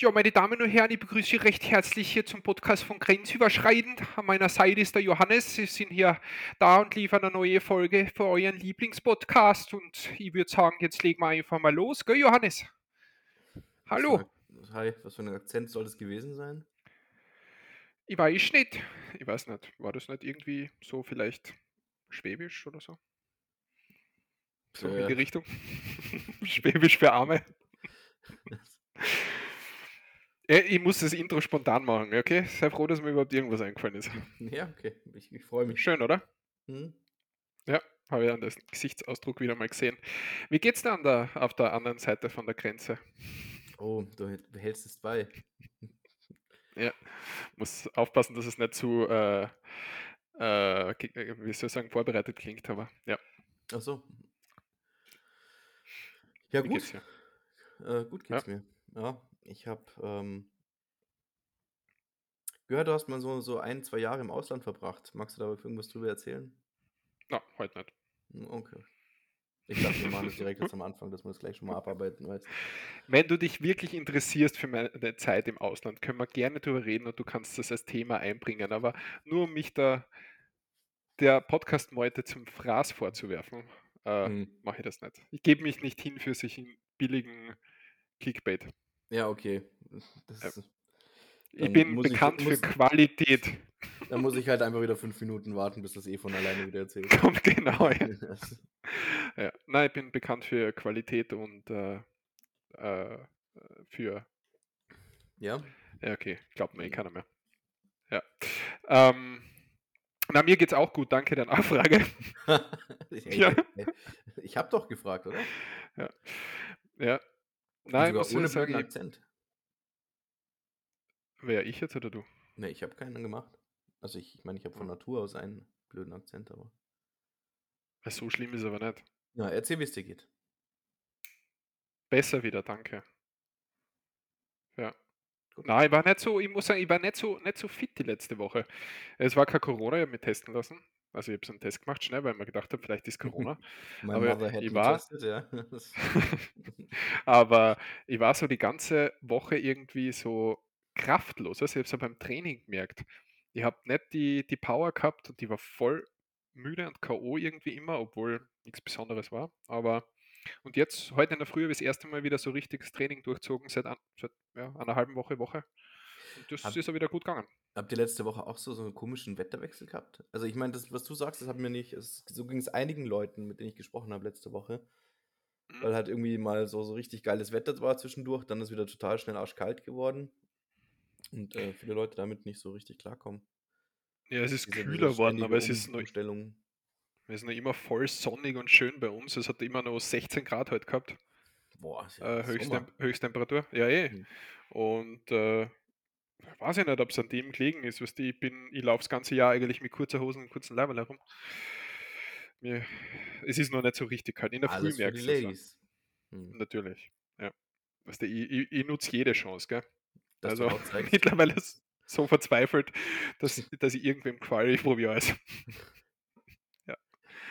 Ja, meine Damen und Herren, ich begrüße Sie recht herzlich hier zum Podcast von Grenzüberschreitend. An meiner Seite ist der Johannes. Sie sind hier da und liefern eine neue Folge für euren Lieblingspodcast. Und ich würde sagen, jetzt legen wir einfach mal los, gell, Johannes? Hallo. Was hi, was für ein Akzent soll das gewesen sein? Ich weiß nicht. Ich weiß nicht. War das nicht irgendwie so vielleicht schwäbisch oder so? So in die Äh, Richtung. Schwäbisch für Arme. Äh, Ich muss das Intro spontan machen, okay? Sei froh, dass mir überhaupt irgendwas eingefallen ist. ja, okay. Ich, ich freue mich. Schön, oder? Hm? Ja, habe ich an den Gesichtsausdruck wieder mal gesehen. Wie geht's dir an der, auf der anderen Seite von der Grenze? Oh, du hält- behältst es bei. Ja, muss aufpassen, dass es nicht zu, äh, äh, äh, wie soll ich sagen, vorbereitet klingt, aber ja, Ach so. Ja, wie gut. geht's? Äh, gut geht's mir. Ja, ich habe ähm, gehört, du hast mal so, so ein, zwei Jahre im Ausland verbracht. Magst du da irgendwas drüber erzählen? Na, heute nicht. Hm, Okay. Ich dachte, wir machen das direkt jetzt am Anfang, dass wir das gleich schon mal abarbeiten. Weißt. Wenn du dich wirklich interessierst für meine Zeit im Ausland, können wir gerne drüber reden und du kannst das als Thema einbringen, aber nur um mich da der Podcast-Meute zum Fraß vorzuwerfen, äh, Hm. mache ich das nicht. Ich gebe mich nicht hin für sich billigen Clickbait. Ja, okay. Ja. ist- Ich bin muss ich- bekannt muss- für Qualität. Dann muss ich halt einfach wieder fünf Minuten warten, bis das eh von alleine wieder erzählt. Kommt genau. Ja. Ja. Nein, ich bin bekannt für Qualität und äh, äh, für. ja? Ja, okay, glaubt mir eh keiner mehr. Ja. Ähm, na, mir geht's auch gut, danke der Nachfrage. ich Ja. ich habe doch gefragt, oder? Ja. Und Nein, ich sogar muss ohne sagen, Akzent. wer ich jetzt oder du? Ne, ich habe keinen gemacht. Also ich, ich meine, ich habe von Hm. Natur aus einen blöden Akzent, aber. So schlimm ist aber nicht. Ja, erzähl, wie es dir geht. Besser wieder, danke. Ja. Gut. Nein, ich war nicht so, ich muss sagen, ich war nicht so, nicht so fit die letzte Woche. Es war kein Corona, ich habe mich testen lassen. Also ich habe so einen Test gemacht, schnell, weil ich mir gedacht habe, vielleicht ist Corona. Aber ich war- tested, ja. Aber ich war so die ganze Woche irgendwie so kraftlos. Also ich habe so beim Training gemerkt. Ich habe nicht die, die Power gehabt und die war voll müde und K.O. irgendwie immer, obwohl nichts Besonderes war. Aber und jetzt, heute in der Früh, habe ich das erste Mal wieder so richtiges Training durchzogen seit, an, seit ja, einer halben Woche, Woche. Das Hab- ist auch wieder gut gegangen. Habt ihr letzte Woche auch so, so einen komischen Wetterwechsel gehabt? Also ich meine, das, was du sagst, das hat mir nicht, es, so ging es einigen Leuten, mit denen ich gesprochen habe letzte Woche. Mhm. Weil halt irgendwie mal so, so richtig geiles Wetter war zwischendurch, dann ist wieder total schnell arschkalt geworden. Und äh, viele Leute damit nicht so richtig klarkommen. Ja, es ist Diese- kühler worden, ständige aber es ist, noch, es ist noch immer voll sonnig und schön bei uns. Es hat immer noch 16 Grad heute gehabt. Boah, ja äh, Höchstem Sommer. Höchsttemperatur. Ja, eh. Mhm. Und äh, weiß ich nicht, ob es an dem gelegen ist. Weißt du, ich bin, ich laufe das ganze Jahr eigentlich mit kurzer Hosen und kurzen Leiberl herum. Mir, es ist noch nicht so richtig kalt. In der Alles Früh merkst du es. Hm. Natürlich. Ja. Weißt du, ich, ich, ich nutze jede Chance, gell? Dass also mittlerweile ist so verzweifelt, dass, dass ich irgendwem qual, ich probiere alles.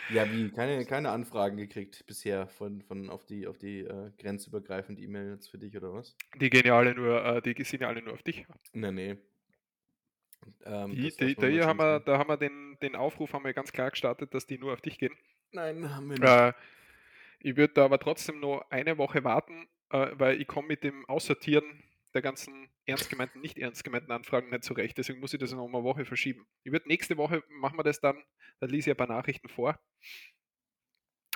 Ja, wie? Keine, keine Anfragen gekriegt bisher von, von auf die, auf die äh, grenzübergreifende E-Mail jetzt für dich oder was? Die gehen ja alle nur, äh, die sind ja alle nur auf dich. Nee, nee. Ähm, Die, die, da hier haben wir, da haben wir den, den Aufruf haben wir ganz klar gestartet, dass die nur auf dich gehen. Nein, haben wir nicht. Äh, ich würde da aber trotzdem noch eine Woche warten, äh, weil ich komme mit dem Aussortieren der ganzen ernst gemeinten, nicht ernst gemeinten Anfragen nicht zurecht. Deswegen muss ich das noch um eine Woche verschieben. Ich würde nächste Woche machen wir das dann, da lese ich ein paar Nachrichten vor.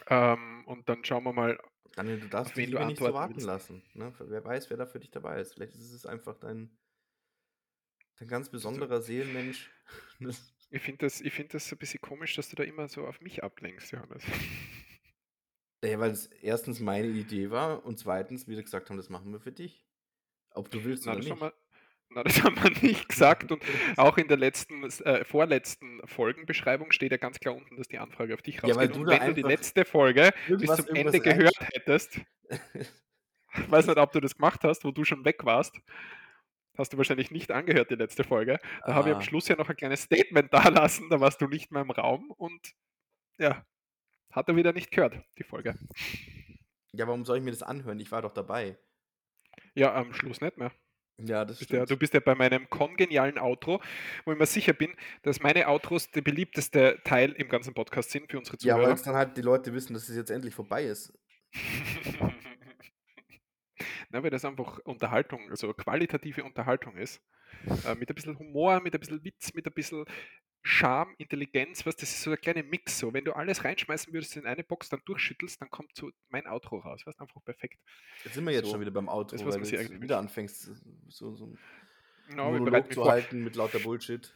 Ähm, und dann schauen wir mal. Daniel, du darfst dich lieber nicht so warten willst. lassen. Ne? Wer weiß, wer da für dich dabei ist. Vielleicht ist es einfach dein, dein ganz besonderer Seelenmensch. Ich finde das, ich find das ein bisschen komisch, dass du da immer so auf mich ablenkst, Johannes. Ja, weil es erstens meine Idee war und zweitens, wie wir gesagt haben, das machen wir für dich. Ob du willst Na, oder das nicht. haben wir, na, das haben wir nicht gesagt. Und auch in der letzten, äh, vorletzten Folgenbeschreibung steht ja ganz klar unten, dass die Anfrage auf dich Ja, weil rausgeht. du Und wenn du die letzte Folge bis zum Ende gehört hättest, ich weiß nicht, ob du das gemacht hast, wo du schon weg warst, hast du wahrscheinlich nicht angehört, die letzte Folge. Da habe ich am. Schluss ja noch ein kleines Statement da lassen, da warst du nicht mehr im Raum und ja, hat er wieder nicht gehört, die Folge. Ja, warum soll ich mir das anhören? Ich war doch dabei. Ja, am Schluss nicht mehr. Ja, das Bist ja, du stimmt. bist ja bei meinem kongenialen Outro, wo ich mir sicher bin, dass meine Outros der beliebteste Teil im ganzen Podcast sind für unsere Ja, Zuhörer. weil's dann halt die Leute wissen, dass es jetzt endlich vorbei ist. Na, weil das einfach Unterhaltung, also qualitative Unterhaltung ist. Äh, mit ein bisschen Humor, mit ein bisschen Witz, mit ein bisschen Charme, Intelligenz, was das ist so ein kleiner Mix. So, wenn du alles reinschmeißen würdest in eine Box, dann durchschüttelst, dann kommt so mein Outro raus. Weißt einfach perfekt. Jetzt sind wir jetzt So, schon wieder beim Outro, das, was weil du wieder anfängst, so, so einen No, bereite Monolog zu vor. halten mit lauter Bullshit.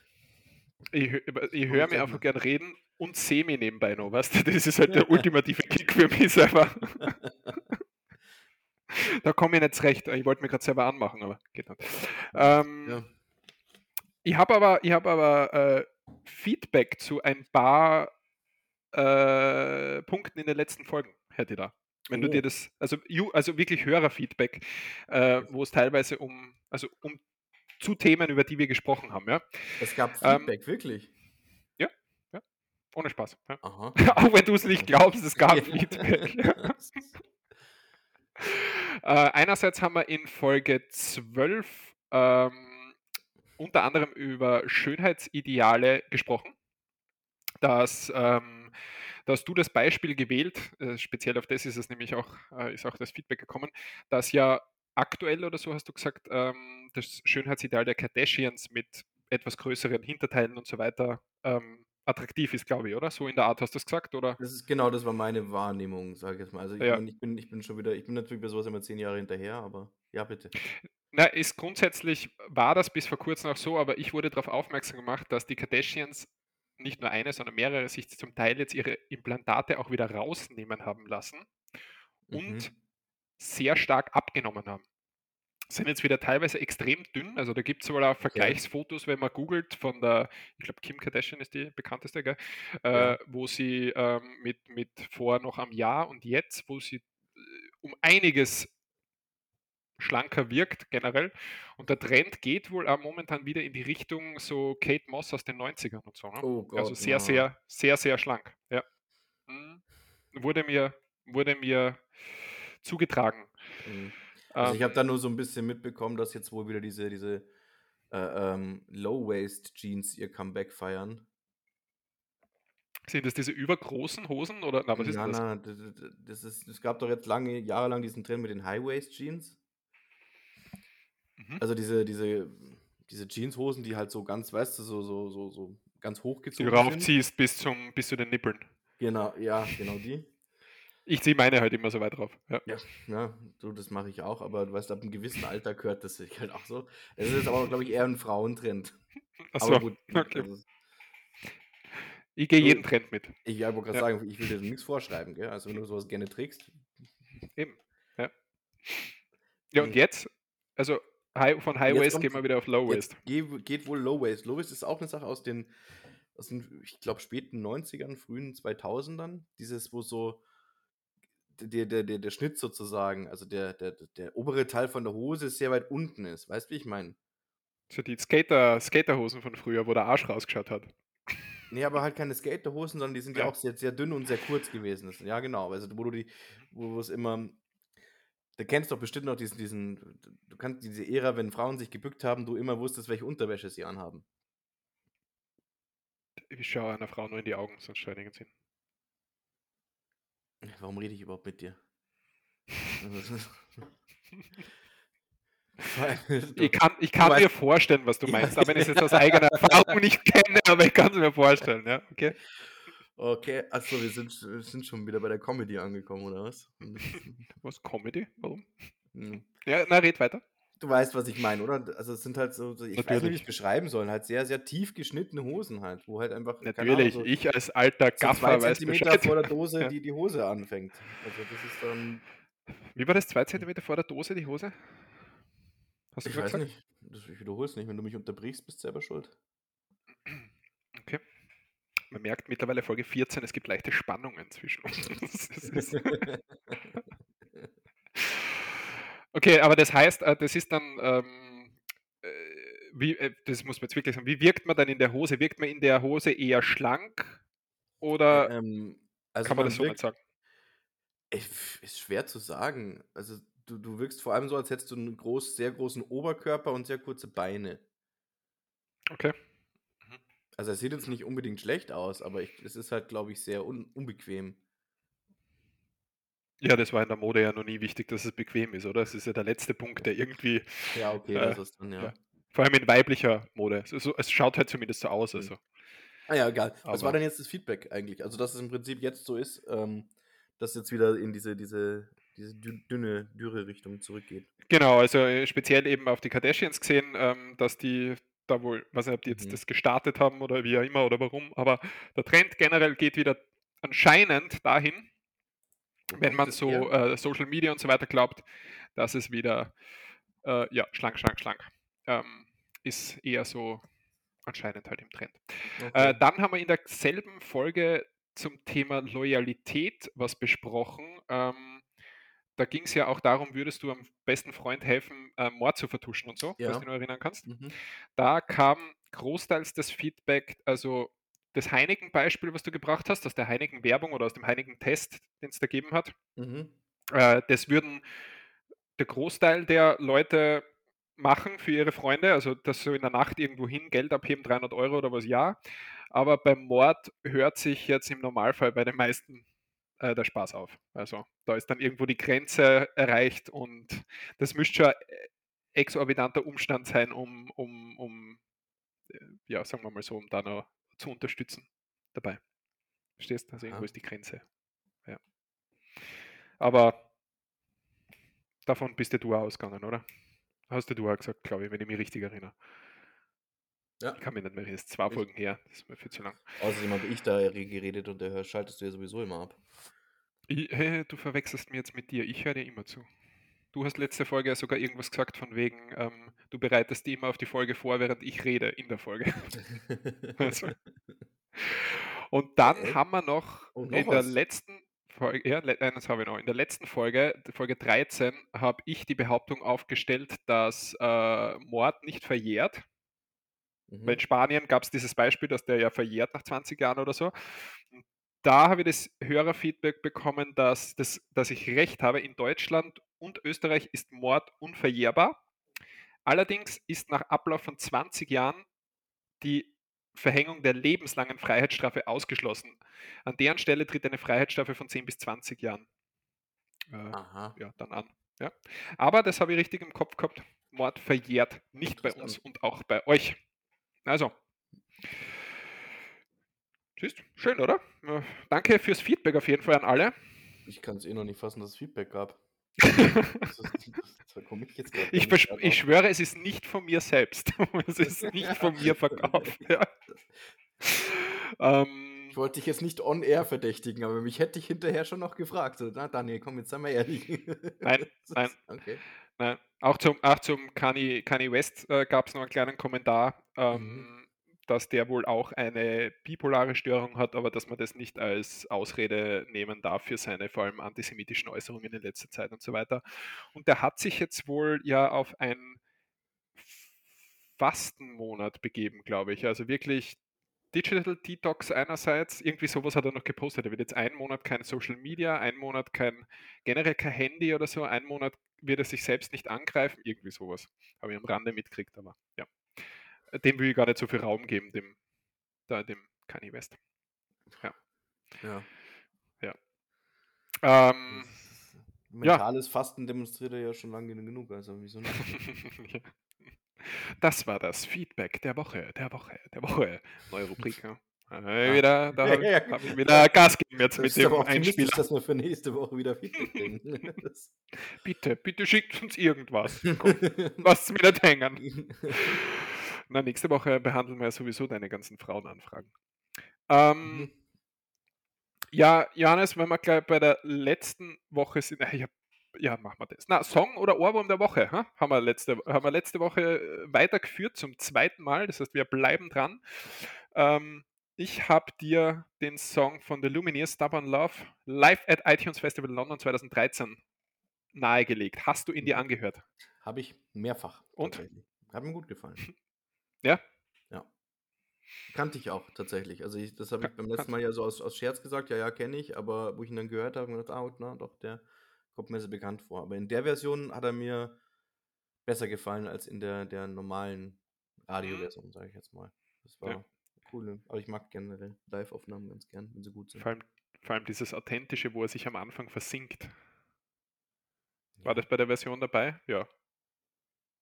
Ich, ich höre mir einfach gern reden und sehe mich nebenbei noch, weißt du? Das ist halt der ultimative Kick für mich selber. Da komme ich nicht zurecht. Ich wollte mich gerade selber anmachen, aber geht nicht. Ähm, Ja. Ich habe aber, ich hab aber äh, Feedback zu ein paar äh, Punkten in den letzten Folgen, hätte ich da. Wenn du Oh. dir das, also, also wirklich Hörerfeedback, äh, wo es teilweise um, also um zu Themen, über die wir gesprochen haben, ja. Es gab Ähm, Feedback, wirklich. Ohne Spaß. Ja. Auch wenn du es nicht glaubst, es gab Feedback. Äh, einerseits haben wir in Folge 12 ähm, unter anderem über Schönheitsideale gesprochen. Dass, ähm, dass du das Beispiel gewählt, äh, speziell auf das ist es nämlich auch, äh, ist auch das Feedback gekommen, dass ja aktuell oder so hast du gesagt, ähm, das Schönheitsideal der Kardashians mit etwas größeren Hinterteilen und so weiter ähm, attraktiv ist, glaube ich, oder? So in der Art hast du es gesagt, oder? Das ist genau, das war meine Wahrnehmung, sage ich jetzt mal. Also ich Ja. meine, ich bin, ich bin schon wieder, ich bin natürlich bei sowas immer zehn Jahre hinterher, aber ja, bitte. Na, ist grundsätzlich war das bis vor kurzem auch so, aber ich wurde darauf aufmerksam gemacht, dass die Kardashians nicht nur eine, sondern mehrere sich zum Teil jetzt ihre Implantate auch wieder rausnehmen haben lassen und Mhm. sehr stark abgenommen haben. Sind jetzt wieder teilweise extrem dünn, also da gibt es wohl auch Vergleichsfotos, wenn man googelt, von der, ich glaube Kim Kardashian ist die bekannteste, gell? Ja. Äh, wo sie ähm, mit, mit vor noch am Jahr und jetzt, wo sie äh, um einiges schlanker wirkt generell. Und der Trend geht wohl auch momentan wieder in die Richtung so Kate Moss aus den 90ern und so. Ne? Oh Gott. also sehr, ja. sehr, sehr, sehr schlank. Ja. Mhm. Wurde mir, wurde mir zugetragen. Mhm. Also ich habe Ähm, da nur so ein bisschen mitbekommen, dass jetzt wohl wieder diese, diese äh, ähm, Low-Waist-Jeans ihr Comeback feiern. sind das diese übergroßen Hosen oder na, was ist Na, das? na, das ist, es gab doch jetzt lange, jahrelang diesen Trend mit den High-Waist-Jeans. Mhm. Also diese, diese, diese Jeanshosen, die halt so ganz, weißt du, so, so, so, so ganz Die hochgezogen sind. raufziehst bis, zum, bis zu den Nippeln. Genau, ja, genau die. Ich ziehe meine halt immer so weit drauf. Ja. Ja, ja, du, das mache ich auch, aber du weißt, ab einem gewissen Alter gehört das sich halt auch so. Es ist aber, glaube ich, eher ein Frauentrend. Achso, Aber gut, okay. also, Ich gehe jeden Trend mit. ich ja, wollte gerade Ja. sagen, ich will dir nichts vorschreiben, gell? Also wenn du sowas gerne trägst. Eben. Ja, ja und jetzt? Also high, von High Waist gehen wir wieder auf Low Waist. Jetzt geh- geht wohl Low Waist. Low Waist ist auch eine Sache aus den, aus den ich glaube, späten 90ern, frühen 2000ern. Dieses, wo so der, der, der, der Schnitt sozusagen, also der, der, der obere Teil von der Hose sehr weit unten ist. Weißt du, wie ich meine? So die Skater, Skaterhosen von früher, wo der Arsch rausgeschaut hat. Nee, aber halt keine Skaterhosen, sondern die sind ja, Ja. auch sehr, sehr dünn und sehr kurz gewesen. Ja, genau. Also, wo du die, wo es immer. Da kennst du doch bestimmt noch diesen, diesen, du kannst diese Ära, wenn Frauen sich gebückt haben, du immer wusstest, welche Unterwäsche sie anhaben. Ich schaue einer Frau nur in die Augen, sonst schaue ich nirgends hin. Warum rede ich überhaupt mit dir? Ich kann, ich kann weißt- mir vorstellen, was du meinst, auch wenn ich es jetzt aus eigener Erfahrung nicht kenne, aber ich kann es mir vorstellen, ja. Okay. Okay, achso, wir sind, wir sind schon wieder bei der Comedy angekommen, oder was? Was? Comedy? Warum? Hm. Ja, na, red weiter. Du weißt, was ich meine, oder? Also es sind halt so, so ich weiß nicht, wie ich Natürlich. es beschreiben soll, halt sehr, sehr tief geschnittene Hosen halt, wo halt einfach, Natürlich, Ahnung, so, ich als alter so zwei Gaffer weiß Zentimeter Bescheid. vor der Dose Ja. die, die Hose anfängt. Also das ist dann, Wie war das? Zwei Zentimeter vor der Dose, die Hose? Hast du ich weiß gesagt? nicht, das, ich wiederhole es nicht, wenn du mich unterbrichst, bist du selber schuld. Man merkt mittlerweile Folge 14, es gibt leichte Spannungen zwischen uns. Okay, aber das heißt, äh, das ist dann, ähm, äh, wie, äh, das muss man jetzt wirklich sagen, wie wirkt man dann in der Hose? Wirkt man in der Hose eher schlank oder ähm, also kann man man das so nicht wirkt, sagen? ich, ist schwer zu sagen. Also du, du wirkst vor allem so, als hättest du einen groß, sehr großen Oberkörper und sehr kurze Beine. Okay. Also es sieht jetzt nicht unbedingt schlecht aus, aber ich, es ist halt, glaube ich, sehr un unbequem. Ja, das war in der Mode ja noch nie wichtig, dass es bequem ist, oder? Es ist ja der letzte Punkt, der irgendwie, Ja, okay, äh, das ist dann, ja. ja, vor allem in weiblicher Mode. So, so, es schaut halt zumindest so aus. Mhm. Also. Ah ja, egal. Was war Aber denn jetzt das Feedback eigentlich? Also, dass es im Prinzip jetzt so ist, ähm, dass jetzt wieder in diese, diese, diese dü- dünne, dürre Richtung zurückgeht. genau, also äh, speziell eben auf die Kardashians gesehen, ähm, dass die da wohl, weiß nicht, ob die jetzt Mhm. das gestartet haben oder wie auch immer oder warum, aber der Trend generell geht wieder anscheinend dahin, wenn man so äh, Social Media und so weiter glaubt, dass es wieder, äh, ja, schlank, schlank, schlank, ähm, ist eher so anscheinend halt im Trend. Äh, Okay. dann haben wir in derselben Folge zum Thema Loyalität was besprochen. Ähm, da ging es ja auch darum, würdest du am besten Freund helfen, äh, Mord zu vertuschen und so, du Ja. dich noch erinnern kannst. Mhm. Da kam großteils das Feedback, also das Heineken-Beispiel, was du gebracht hast, aus der Heineken-Werbung oder aus dem Heineken-Test, den es da gegeben hat. Mhm. Äh, das würden der Großteil der Leute machen für ihre Freunde, also das so in der Nacht irgendwo hin, Geld abheben, 300 Euro oder was, ja. Aber beim Mord hört sich jetzt im Normalfall bei den meisten äh, der Spaß auf. Also da ist dann irgendwo die Grenze erreicht und das müsste schon exorbitanter Umstand sein, um, um, um äh, ja, sagen wir mal so, um da noch zu unterstützen dabei. Verstehst? Also irgendwo Aha. ist die Grenze. Ja. Aber davon bist ja du auch ausgegangen, oder? Hast ja du auch gesagt, glaube ich, wenn ich mich richtig erinnere. Ja. Ich kann mich nicht mehr erinnern, das ist zwei Folgen her, das ist mir viel zu lang. Außerdem habe ich da geredet und der schaltest du ja sowieso immer ab. Ich, hey, du verwechselst mir jetzt mit dir, ich höre dir immer zu. Du hast letzte Folge ja sogar irgendwas gesagt von wegen, ähm, du bereitest die immer auf die Folge vor, während ich rede in der Folge. Also. Und dann Äh? haben wir noch noch in der was? letzten Folge, ja, nein, das habe ich noch. In der letzten Folge, Folge 13, habe ich die Behauptung aufgestellt, dass äh, Mord nicht verjährt. Weil Mhm. in Spanien gab es dieses Beispiel, dass der ja verjährt nach 20 Jahren oder so. Und da habe ich das Hörerfeedback bekommen, dass, das, dass ich recht habe. In Deutschland und Österreich ist Mord unverjährbar. Allerdings ist nach Ablauf von 20 Jahren die Verhängung der lebenslangen Freiheitsstrafe ausgeschlossen. An deren Stelle tritt eine Freiheitsstrafe von 10 bis 20 Jahren äh, ja, dann an. Ja. Aber das habe ich richtig im Kopf gehabt. Mord verjährt nicht bei uns und auch bei euch. Also. Siehst, schön, oder? Ja, danke fürs Feedback auf jeden Fall an alle. Ich kann es eh noch nicht fassen, dass es Feedback gab. Das ist, da komme ich ich, ich schwöre, es ist nicht von mir selbst. es ist nicht von mir verkauft. Ja. Ähm, Ich wollte dich jetzt nicht on air verdächtigen, aber mich hätte ich hinterher schon noch gefragt. So, na Daniel, komm, jetzt sei mal ehrlich. Nein, Das nein. Okay. Nein, auch zum, auch zum Kanye, Kanye West äh, gab es noch einen kleinen Kommentar, ähm, dass der wohl auch eine bipolare Störung hat, aber dass man das nicht als Ausrede nehmen darf für seine vor allem antisemitischen Äußerungen in letzter Zeit und so weiter. Und der hat sich jetzt wohl ja auf einen Fastenmonat begeben, glaube ich. Also wirklich Digital Detox einerseits, irgendwie sowas hat er noch gepostet. Er wird jetzt einen Monat kein Social Media, einen Monat kein, generell kein Handy oder so, einen Monat wird er sich selbst nicht angreifen, irgendwie sowas. Habe ich am Rande mitgekriegt, aber ja. Dem will ich gar nicht so viel Raum geben, dem, da, dem Kanye West. Ja. Ähm, Mentales Fasten demonstriert er ja schon lange genug, also wieso nicht? Ja. Das war das Feedback der Woche, der Woche, der Woche. Neue Rubrik. Ja. Äh, wieder, da habe Ja, ich, ja. hab ich wieder Gas gegeben jetzt Das mit ist dem aber Einspieler. dass wir für nächste Woche wieder Feedback kriegen. Bitte, bitte schickt uns irgendwas. Lasst mir nicht hängen. Na, nächste Woche behandeln wir ja sowieso deine ganzen Frauenanfragen. Ähm, Mhm. ja, Johannes, wenn wir gleich bei der letzten Woche sind, äh, hab, ja, machen wir das. Na, Song oder Ohrwurm der Woche, ha? haben, wir letzte, haben wir letzte Woche äh, weitergeführt zum zweiten Mal. Das heißt, wir bleiben dran. Ähm, ich habe dir den Song von The Lumineers, Stubborn Love, live at iTunes Festival London 2013 nahegelegt. Hast du ihn dir Mhm. angehört? Habe ich mehrfach. Und? Hat mir gut gefallen. Ja? Ja. Kannte ich auch tatsächlich. Also ich, das habe ich beim letzten Mal ja so aus, aus Scherz gesagt, ja, ja, kenne ich, aber wo ich ihn dann gehört habe, habe ich gedacht, ah, na, doch, der kommt mir sehr bekannt vor. Aber in der Version hat er mir besser gefallen als in der, der normalen Mhm. Radioversion, sage ich jetzt mal. Das Ja. war cool. Aber ich mag generell Live-Aufnahmen ganz gern, wenn sie gut sind. Vor allem, vor allem dieses Authentische, wo er sich am Anfang versinkt. Ja. War das bei der Version dabei? Ja.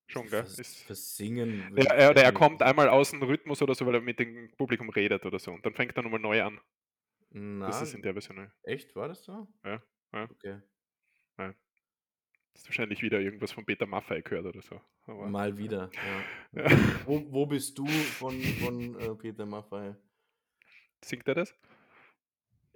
Schon, gell? Vers, Ist, fürs Singen. ja, er, oder er kommt einmal aus dem Rhythmus oder so, weil er mit dem Publikum redet oder so. Und dann fängt er nochmal neu an. Na, Das ist in der Version. echt? War das so? Ja, ja. Okay. Das ist wahrscheinlich wieder irgendwas von Peter Maffay gehört oder so. Aber, Mal wieder, ja. Ja. Wo, wo bist du von, von äh, Peter Maffay? Singt er das?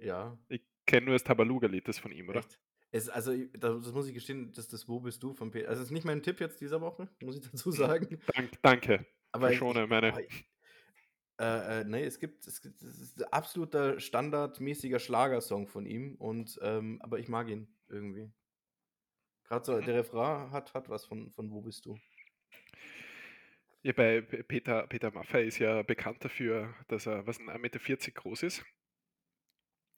Ja, Ich kenne nur das Tabaluga-Lied, das von ihm, oder? echt. Es, also, das, muss ich gestehen, dass das Wo bist du von Peter. Also, das ist nicht mein Tipp jetzt dieser Woche, muss ich dazu sagen. Dank, danke. Aber ich, Verschone meine. ich, äh, äh, nee, es gibt, es gibt, es ist ein absoluter standardmäßiger Schlagersong von ihm und, ähm, aber ich mag ihn irgendwie. Gerade so, Mhm. der Refrain hat, hat was von, von Wo bist du? Ja, bei Peter, Peter Maffay ist ja bekannt dafür, dass er, was, ein 1,40 Meter groß ist.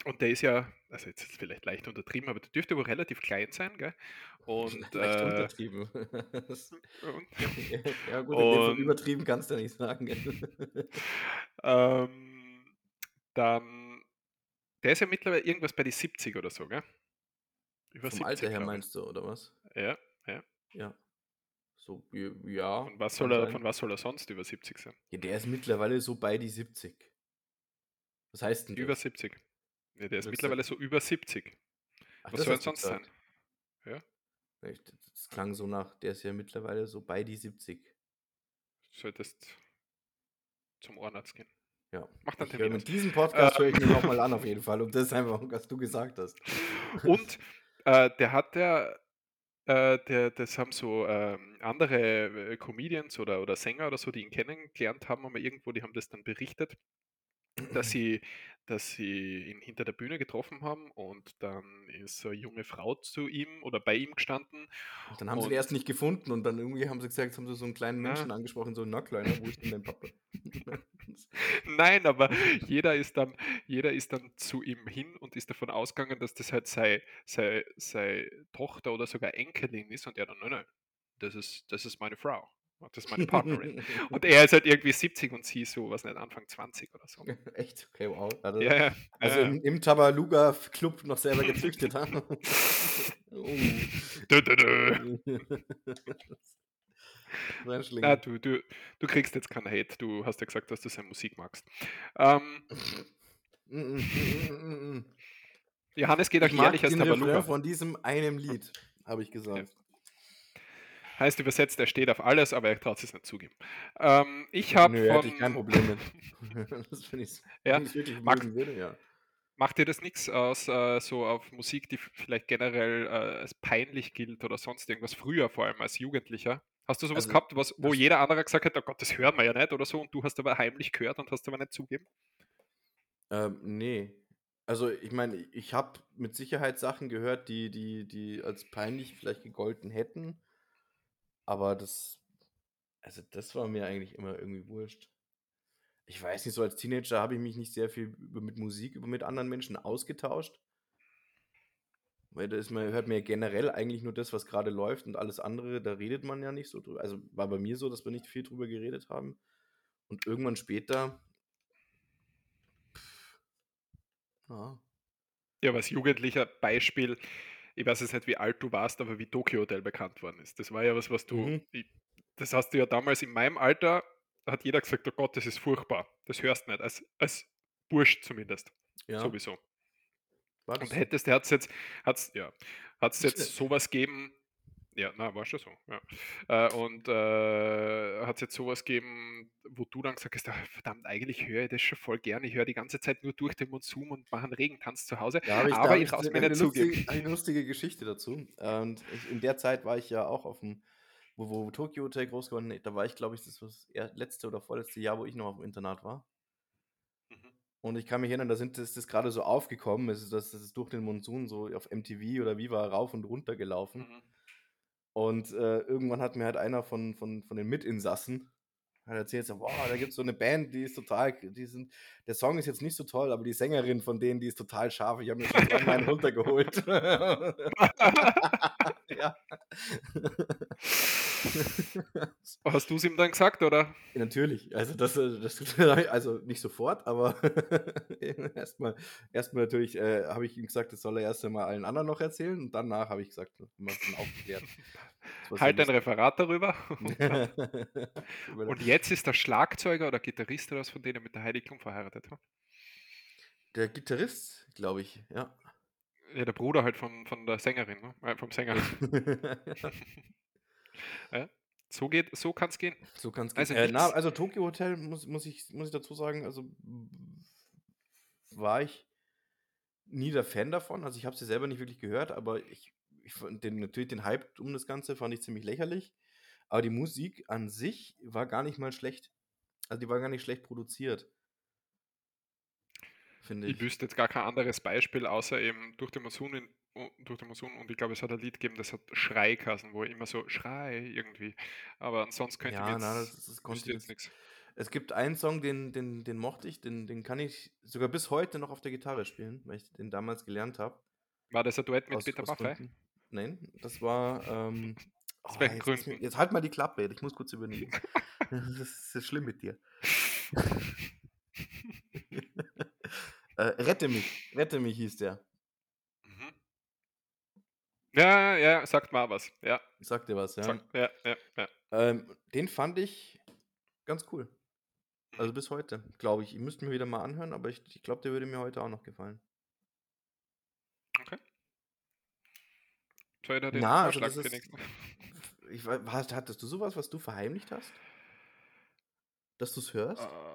Und der ist ja, also jetzt ist es vielleicht leicht untertrieben, aber der dürfte wohl relativ klein sein, gell? Und, Leicht äh, untertrieben. Ja, gut, Und- übertrieben kannst du nicht sagen. ähm, dann, der ist ja mittlerweile irgendwas bei die 70 oder so, gell? Über Vom Alter her meinst du, oder was? Ja. Ja. So, j- ja. Von was, soll er, sein. von was soll er sonst über 70 sein? Ja, der ist mittlerweile so bei die 70. Was heißt denn das? Über 70. Ja, der ist Wird mittlerweile so über 70. Ach, Was das soll er du sonst sein? Ich- Das klang so nach, der ist ja mittlerweile so bei die 70. Solltest zum Ohrenarzt gehen. Ja. Mach dann Termin mit diesem Podcast höre ich mir nochmal an, auf jeden Fall. Und das ist einfach, was du gesagt hast. Und äh, der hat ja, äh, der, das haben so ähm, andere äh, Comedians oder, oder Sänger oder so, die ihn kennengelernt haben, aber irgendwo, die haben das dann berichtet, dass sie, dass sie ihn hinter der Bühne getroffen haben und dann ist so eine junge Frau zu ihm oder bei ihm gestanden. Und dann haben sie Und- ihn erst nicht gefunden und dann irgendwie haben sie gesagt, haben sie so einen kleinen. Menschen angesprochen, so, na Kleiner, wo ist denn dein Papa? Nein, aber jeder ist dann, jeder ist dann zu ihm hin und ist davon ausgegangen, dass das halt sei, sei, sei Tochter oder sogar Enkelin ist und er dann, nein, nein, das ist, das ist meine Frau. Das ist meine Partnerin. Und er ist halt irgendwie 70 und sie so, was nicht, Anfang 20 oder so. Echt? Okay, wow. Also, Ja, ja. also im, im Tabaluga-Club noch selber gezüchtet haben. oh. Dö, dö, dö. Ah, du, du, du kriegst jetzt keinen Hate. Du hast ja gesagt, dass du seine Musik magst. Ähm, Mm, mm, mm. Johannes geht auch jährlich als Tabaluga. von diesem einem Lied, habe ich gesagt. Heißt übersetzt, er steht auf alles, aber er traut es nicht zugeben. Ähm, ich habe Nö, von. hätte ich kein Problem mit. das finde ich, Ja, wenn ich wirklich mag- würde, ja. Macht dir das nichts aus, äh, so auf Musik, die vielleicht generell äh, als peinlich gilt oder sonst irgendwas, früher vor allem als Jugendlicher? Hast du sowas Also, gehabt, was, wo jeder andere gesagt hat, oh Gott, das hören wir ja nicht oder so, und du hast aber heimlich gehört und hast aber nicht zugeben? Ähm, nee. Also ich meine, ich habe mit Sicherheit Sachen gehört, die, die, die als peinlich vielleicht gegolten hätten. Aber das, also das war mir eigentlich immer irgendwie wurscht. Ich weiß nicht, so als Teenager habe ich mich nicht sehr viel mit Musik, mit anderen Menschen ausgetauscht. Weil da ist man, hört man ja generell eigentlich nur das, was gerade läuft und alles andere, da redet man ja nicht so drüber. Also war bei mir so, dass wir nicht viel drüber geredet haben. Und irgendwann später, ja, Ja, aber als Jugendlicher Beispiel, ich weiß jetzt nicht, wie alt du warst, aber wie Tokyo Hotel bekannt worden ist. Das war ja was, was du, Mhm. ich, das hast du ja damals in meinem Alter, hat jeder gesagt, oh Gott, das ist furchtbar. Das hörst du nicht, als, als Bursch zumindest, ja, sowieso. war das Und hättest, hat es jetzt, hat's, ja, hat's jetzt sowas geben, ja, na, war schon so, ja. Äh, und äh, hat es jetzt sowas geben, wo du dann gesagt hast, "Ah, verdammt, eigentlich höre ich das schon voll gern, ich höre die ganze Zeit nur durch den Monsum und mache einen Regentanz zu Hause, Da habe ich, aber ich eine, mir nicht zugeben. lustige, eine lustige Geschichte dazu. Und ich, in der Zeit war ich ja auch auf dem, wo, wo Tokyo Hotel groß geworden ist. Da war ich, glaube ich, das war das letzte oder vorletzte Jahr, wo ich noch auf dem Internat war. Mhm. Und ich kann mich erinnern, da sind das, das gerade so aufgekommen, es ist, das, das ist durch den Monsun so auf MTV oder Viva rauf und runter gelaufen. Mhm. Und äh, irgendwann hat mir halt einer von, von, von den Mitinsassen hat erzählt so: „Boah, da gibt's so 'ne Band, die ist total die sind der Song ist jetzt nicht so toll, aber die Sängerin von denen, die ist total scharf. Ich habe mir schon einen runtergeholt.“ Ja. Hast du's ihm dann gesagt, oder? Natürlich. Also, das, äh das also, nicht sofort, aber erst mal erst natürlich, äh, habe ich ihm gesagt, das soll er erst einmal allen anderen noch erzählen und danach habe ich gesagt, haben wir's dann aufgeklärt. Halt ein. Referat darüber und jetzt ist der Schlagzeuger oder Gitarrist oder was von denen mit der Heidi Klum verheiratet, ha? Der Gitarrist, glaube ich, ja. Ja, der Bruder halt von von der Sängerin, ne? Äh, vom Sänger. Ja. So geht so kann's gehen. So kann's gehen. Also, Äh, na, also, Tokio Hotel muss muss ich muss ich dazu sagen, also, war ich nie der Fan davon. Also, ich habe sie selber nicht wirklich gehört, aber ich ich fand den natürlich den Hype um das Ganze fand ich ziemlich lächerlich. Aber die Musik an sich war gar nicht mal schlecht. Also, die war gar nicht schlecht produziert. Finde Ich ich. wüsste jetzt gar kein anderes Beispiel, außer eben „Durch den Monsun in durch den Monsun“ und ich glaube, es hat ein Lied gegeben, das hat „Schrei“ geheißen, wo immer so „Schrei“ irgendwie. Aber ansonsten könnte ich mir Ja, na, das jetzt das konnte ich jetzt jetzt nix. es gibt einen Song, den den den mochte ich, den den kann ich sogar bis heute noch auf der Gitarre spielen, weil ich den damals gelernt habe. War das ein Duett mit Aus Peter Maffay? Nein, das war, ähm oh, jetzt Gründen? jetzt halt mal die Klappe, ich muss kurz überlegen. Das ist schlimm mit dir. Äh, „Rette mich“, „Rette mich“ hieß der. Mhm. Ja, ja, sagt auch was. Ja. Sagt dir was, ja? Sagt ja, ja, ja. Ähm, den fand ich ganz cool. Mhm. Also, bis heute, glaube ich. Ich müsste mir wieder mal anhören, aber ich ich glaube, der würde mir heute auch noch gefallen. Okay. Dir den Na, also, das vorschlagen für ist ich hast hattest du so was, was du verheimlicht hast? Dass du's hörst? Äh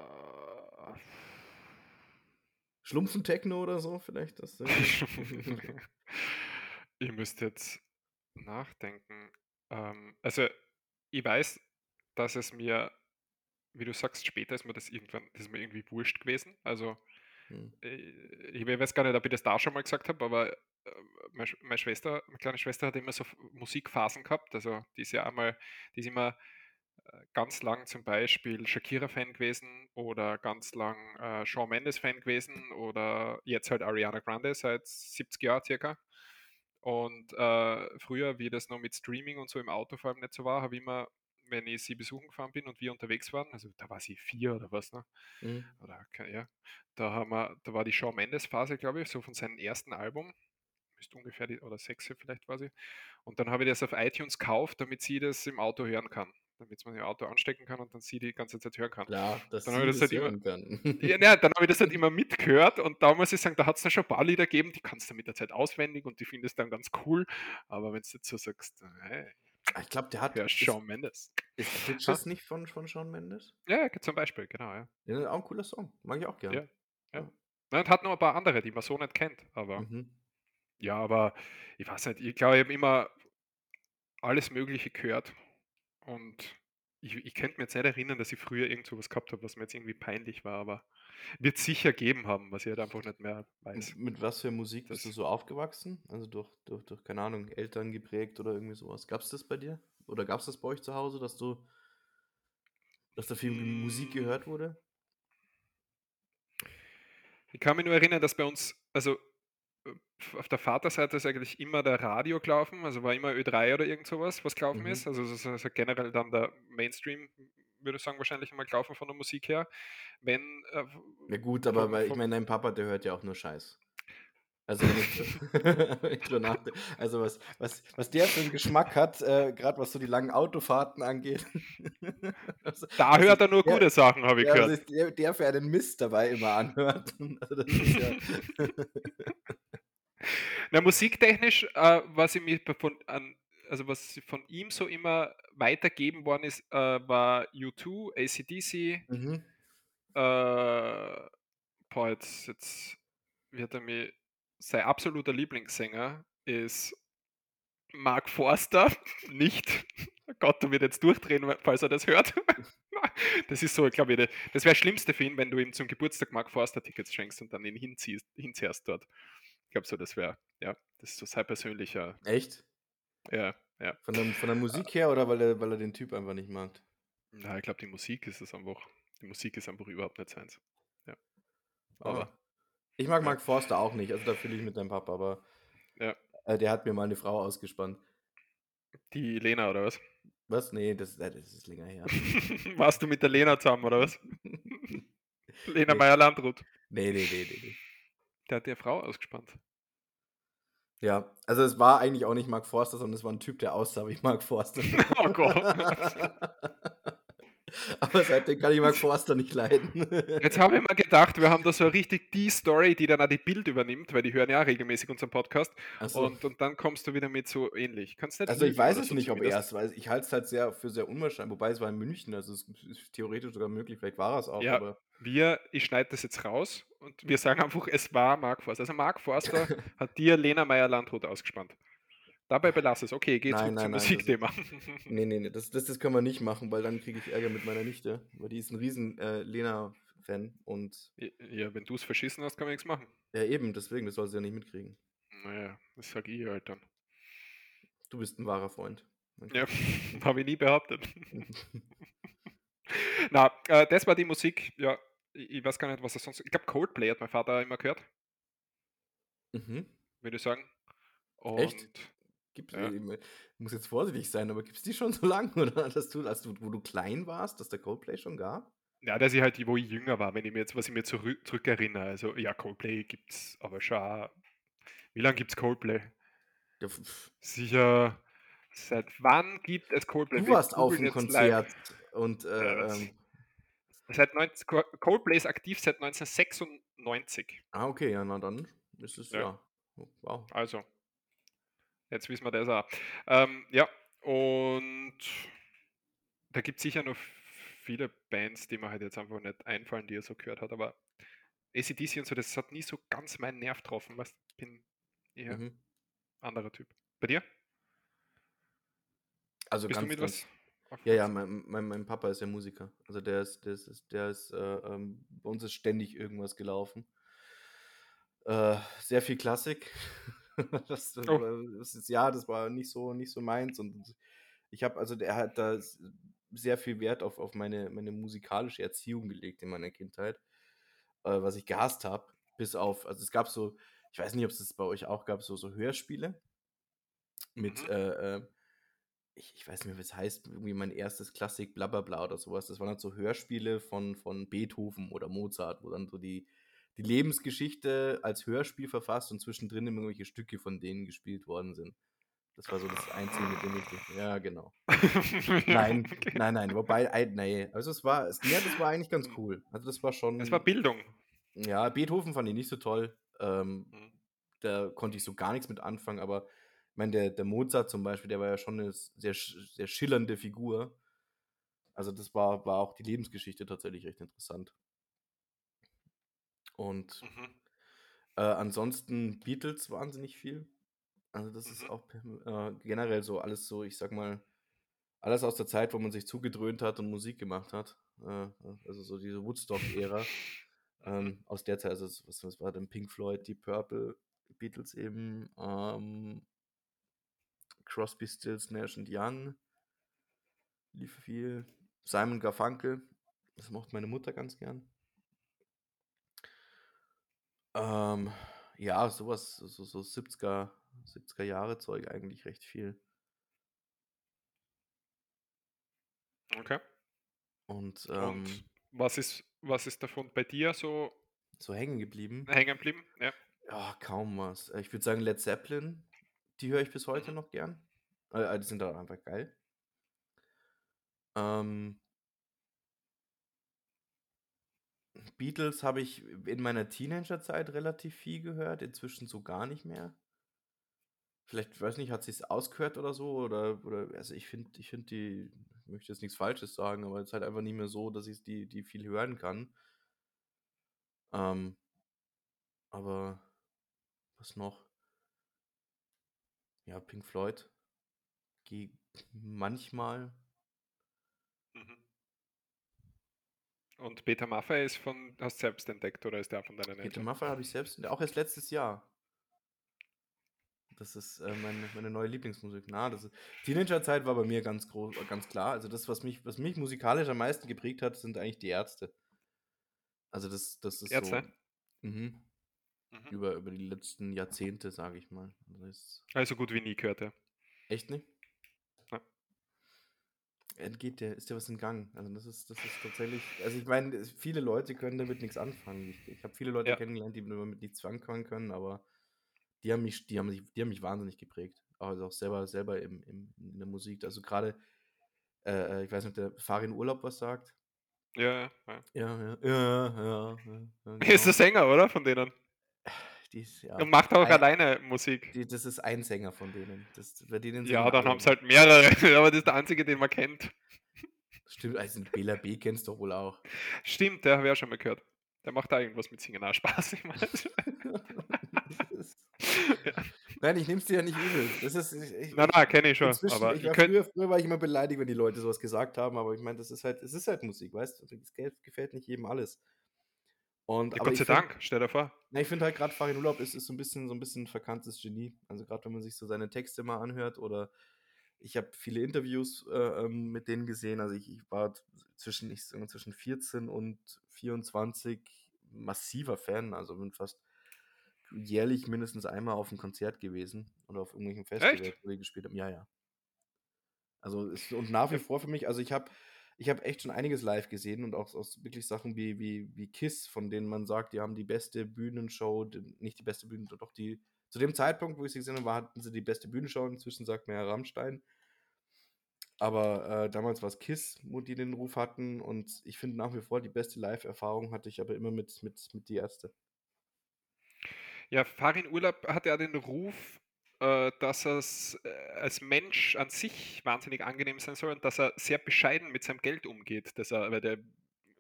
Schlumpfen-Techno oder so vielleicht, das? Ich müsste jetzt nachdenken. Ähm, also, ich weiß, dass es mir wie du sagst, später ist mir das irgendwann ist mir irgendwie wurscht gewesen. Also, Mhm. äh, ich we weiß gar nicht, ob ich das da schon mal gesagt habe, aber, äh, meine Schwester meine kleine Schwester hat immer so Ph Musikphasen gehabt. Also, die ist ja einmal die ist immer, ganz lang zum Beispiel Shakira-Fan gewesen oder ganz lang, äh, Shawn Mendes-Fan gewesen oder jetzt halt Ariana Grande seit 70 Jahren circa. Und, äh, früher, wie das noch mit Streaming und so im Auto vor allem nicht so war, habe ich immer, wenn ich sie besuchen gefahren bin und wir unterwegs waren also, da war sie 4 oder was, ne? Mhm. Oder ja. Da haben wir da war die Shawn Mendes-Phase, glaube ich, so von seinem ersten Album. Müsste ungefähr die oder 6 vielleicht sie. Und dann habe ich das auf iTunes gekauft, damit sie das im Auto hören kann, damit's man im Auto anstecken kann und dann sie die ganze Zeit hören kann. Klar, dass Dann habe ich das das halt immer können. ja, na ja, dann habe ich das halt immer mitgehört und da muss ich sagen, da hat's dann schon ein paar Lieder gegeben, die kannst du mit der Zeit auswendig und die findest dann ganz cool. Aber wenn's jetzt so sagst: „Hey, Ah, ich glaube, der hat ist Shawn Mendes.“ ist? „Bitches“ nicht von von Shawn Mendes? Ja, ja, zum Beispiel, genau, ja. Ja, auch 'n cooler Song. Mag ich auch gern. Ja, ja. Ja. Und hat noch ein paar andere, die man so nicht kennt, aber Mhm. ja, aber ich weiß nicht, ich glaube, ich habe immer alles Mögliche gehört und ich ich könnte mir jetzt nicht erinnern, dass ich früher irgend so was gehabt habe, was mir jetzt irgendwie peinlich war, aber wird's sicher gegeben haben, was ich halt einfach nicht mehr weiß. mit was für Musik bist du Das so aufgewachsen? Also, durch durch durch, keine Ahnung, Eltern geprägt oder irgendwie so was? Gab's das bei dir? Oder gab's das bei euch zu Hause, dass du dass da viel M Musik Hm. gehört wurde? Ich kann mich nur erinnern, dass bei uns also, auf der Vaterseite ist eigentlich immer der Radio gelaufen, also, war immer Ö3 oder irgend so was, gelaufen Mhm. ist. Also, so so so generell dann der Mainstream, würde ich sagen, wahrscheinlich immer gelaufen von der Musik her. Wenn, äh, Ja gut, aber vom weil ich meine, dein Papa, der hört ja auch nur Scheiß. Also, also, was was was der für 'n Geschmack hat, äh, grad was so die langen Autofahrten angeht. Was Da hört er nur der gute Sachen, habe ich ja, gehört. sich der der für einen Mist dabei immer anhört. Also, das ist ja Na, musiktechnisch, äh, was ich mir von an also, was von ihm so immer weitergegeben worden ist, äh, war U2, AC/DC Mhm. äh, boah, jetzt jetzt wird er mi sein absoluter Lieblingssänger ist Mark Forster, nicht Gott, er wird jetzt durchdrehen, falls er das hört. Das ist so, glaube ich, das wäre das Schlimmste für ihn, wenn du ihm zum Geburtstag Mark Forster Tickets schenkst und dann ihn hinziehst hinzehrst dort. Ich glaube so, das wäre ja, das ist so sein persönlicher Echt? Ja, ja. Von der von der Äh Musik her oder weil er weil er den Typ einfach nicht mag? Na, ich glaube, die Musik ist es einfach. Die Musik ist einfach überhaupt nicht seins. Ja. Aber Ich mag Ja. Mark Forster auch nicht, also da fühle ich mit deinem Papa, aber Ja. äh, der hat mir mal eine Frau ausgespannt. die Lena, oder was? Was? Nee, das, äh, das ist länger her. Warst du mit der Lena zusammen, oder was? Lena Nee. Meyer-Landrut. nee, nee, nee, nee, nee. Der hat die Frau ausgespannt. Ja, also es war eigentlich auch nicht Mark Forster, sondern es war ein Typ, der aussah wie Mark Forster. Oh Gott. Aber seitdem kann ich Mark Forster nicht leiden. Jetzt habe ich mir gedacht, wir haben da so richtig die Story, die dann auch die Bild übernimmt, weil die hören ja auch regelmäßig unseren Podcast. So. Und, und dann kommst du wieder mit so ähnlich. Kannst nicht Also ich weiß es so nicht, ob er es weiß. Ich halte es halt sehr für sehr unwahrscheinlich, wobei es war in München, also es ist theoretisch sogar möglich, vielleicht war es auch, Ja. aber Wir, ich schneide das jetzt raus und wir sagen einfach, es war Mark Forster. Also Mark Forster hat dir Lena Meyer-Landrut ausgespannt. Dabei belasse es. Okay, geh Nein, zurück zum nein, nein, das- Musikthema. nee, nee, nee, das, das, das können wir nicht machen, weil dann kriege ich Ärger mit meiner Nichte, weil die ist ein riesen äh, Lena-Fan und ja, wenn du es verschissen hast, kann man nichts machen. ja eben, deswegen, das soll sie ja nicht mitkriegen. Naja, das sag ich halt dann. Du bist ein wahrer Freund. Ja, habe ich nie behauptet. Na, äh, das war die Musik. Ja, ich, weiß gar nicht, was das sonst. Ich glaube, Coldplay hat mein Vater immer gehört, mhm. würde ich sagen. Und Echt? Gibt's, Ja. ich muss jetzt vorsichtig sein, aber gibt es die schon so lange, oder? Dass du, als du, wo du klein warst, dass der Coldplay schon gab? Ja, dass ich halt, wo ich jünger war, wenn ich mir jetzt, was ich mir zurück, zurückerinnere. Also, ja, Coldplay gibt's aber schon. auch- Wie lange gibt's Coldplay? Ja, Sicher. Seit wann gibt es Coldplay? Du warst auf dem jetzt live. Konzert und Ja, äh, ähm, Seit 19, Co- Coldplay ist aktiv seit 1996. ah, okay, ja, na dann ist es Ja. ja. Wow. Also, jetzt wissen wir das auch. Ähm, ja, und da gibt es sicher noch viele Bands, die mir halt jetzt einfach nicht einfallen, die er so gehört hat, aber ACDC und so, das hat nie so ganz meinen Nerv getroffen, was ich bin eher Mhm. anderer Typ. Bei dir? Also Bist du ganz, mit ganz, was? Ja, ja, mein, mein, mein Papa ist ja Musiker. Also der ist, der ist, der ist, äh, ähm, bei uns ist ständig irgendwas gelaufen. Äh, sehr viel Klassik. das, Oh. das ist, ja, das war nicht so, nicht so meins. Und ich habe, also der hat da sehr viel Wert auf, auf meine, meine musikalische Erziehung gelegt in meiner Kindheit, äh, was ich gehasst habe. Bis auf, also es gab so, ich weiß nicht, ob es das bei euch auch gab, so, so Hörspiele mit, Mhm. äh, äh, ich, ich weiß nicht mehr, wie es heißt, irgendwie mein erstes Klassik, bla bla bla oder sowas. Das waren halt so Hörspiele von, von Beethoven oder Mozart, wo dann so die, die Lebensgeschichte als Hörspiel verfasst und zwischendrin irgendwelche Stücke von denen gespielt worden sind. Das war so das Einzige, mit dem ich. Ja, genau. Nein, nein, nein. Wobei, ei- nee. Also es war, es, ja, das war eigentlich ganz cool. Also das war schon. Es war Bildung. Ja, Beethoven fand ich nicht so toll. Ähm, Mhm. da konnte ich so gar nichts mit anfangen, aber ich meine, der, der Mozart zum Beispiel, der war ja schon eine sehr, sehr schillernde Figur. Also das war, war auch die Lebensgeschichte tatsächlich recht interessant. Und Mhm. äh, ansonsten Beatles wahnsinnig viel. Also das ist Mhm. auch äh, generell so alles so, ich sag mal, alles aus der Zeit, wo man sich zugedröhnt hat und Musik gemacht hat. Äh, also so diese Woodstock-Ära. ähm, aus der Zeit, also was, was war denn Pink Floyd, Deep Purple, Beatles eben, ähm, Crosby, Stills, Nash und Young, lief viel. Simon Garfunkel, das mochte meine Mutter ganz gern. Ähm, ja, sowas, so, so 70er, 70er Jahre Zeug eigentlich recht viel. Okay. Und, ähm, Und was ist, was ist davon bei dir so so hängen geblieben. hängen geblieben? Ja. Ja, kaum was. Ich würde sagen, Led Zeppelin, die höre ich bis heute Mhm. noch gern. Äh, äh, die sind da einfach geil. Ähm, Beatles habe ich in meiner Teenagerzeit relativ viel gehört, inzwischen so gar nicht mehr. Vielleicht, weiß nicht, hat sich's ausgehört oder so, oder, oder also ich finde, ich finde die, ich möchte jetzt nichts Falsches sagen, aber es ist halt einfach nicht mehr so, dass ich die, die viel hören kann. Ähm, aber was noch? Ja, Pink Floyd. Manchmal. Mhm. Und Peter Maffay ist von, hast du selbst entdeckt oder ist der von deinen Peter? Maffay habe ich selbst auch erst letztes Jahr. Das ist äh, meine, meine neue Lieblingsmusik. Na, das ist, Teenagerzeit war bei mir ganz groß, ganz klar. Also das, was mich, was mich musikalisch am meisten geprägt hat, sind eigentlich die Ärzte. Also das, das ist Ärzte? so. Mhm. Mhm. Über, über die letzten Jahrzehnte, sage ich mal. Also Also gut wie nie gehört, ja. echt nicht? Ja. Entgeht der, ist dir was in Gang? Also das ist, das ist tatsächlich, also ich meine, viele Leute können damit nichts anfangen. Ich, ich habe viele Leute Ja. kennengelernt, die damit nichts anfangen können, aber die haben mich, die haben mich, die haben mich wahnsinnig geprägt. Also auch selber, selber im, im, in der Musik. Also gerade, äh, äh, ich weiß nicht, der Farin Urlaub was sagt. Ja, ja, ja. Ja, ja, ja, ja, ja, ja Ist genau. der Sänger, oder? Von denen. Die ja, Und macht auch ein, alleine Musik. die, das ist ein Sänger von denen. Das, bei denen Ja, dann haben sie immer. halt mehrere, aber das ist der einzige, den man kennt. Stimmt, also Bela B kennst du wohl auch. Stimmt, der habe ich auch schon mal gehört. Der macht da irgendwas mit Singen auch Spaß. Ich ja. Nein, ich nehme es dir ja nicht übel. Das ist, ich, Na, na, kenne ich schon. Aber ich war früher, früher war ich immer beleidigt, wenn die Leute sowas gesagt haben, aber ich meine, das ist halt, es ist halt Musik, weißt du? Das gefällt nicht jedem alles. Und, Ja, Gott sei find- Dank, stell dir vor. Na, ich finde halt gerade Farin Urlaub ist, ist so ein bisschen so ein bisschen ein verkanntes Genie. Also gerade wenn man sich so seine Texte mal anhört oder ich habe viele Interviews äh, ähm, mit denen gesehen. Also ich, ich war zwischen, ich zwischen 14 und 24 massiver Fan. Also bin fast jährlich mindestens einmal auf ein Konzert gewesen oder auf irgendwelchen Festivals, wo die gespielt haben. Ja, ja. Also ist, und nach wie vor für mich, also ich habe ich habe echt schon einiges live gesehen und auch aus wirklich Sachen wie, wie, wie Kiss, von denen man sagt, die haben die beste Bühnenshow, nicht die beste Bühnen, doch die, zu dem Zeitpunkt, wo ich sie gesehen habe, hatten sie die beste Bühnenshow, inzwischen sagt man ja Rammstein. Aber äh, damals war es Kiss, wo die den Ruf hatten und ich finde nach wie vor die beste Live-Erfahrung hatte ich aber immer mit, mit, mit die Ärzte. Ja, Farin Urlaub hat ja den Ruf, dass er als Mensch an sich wahnsinnig angenehm sein soll und dass er sehr bescheiden mit seinem Geld umgeht. Dass er, weil der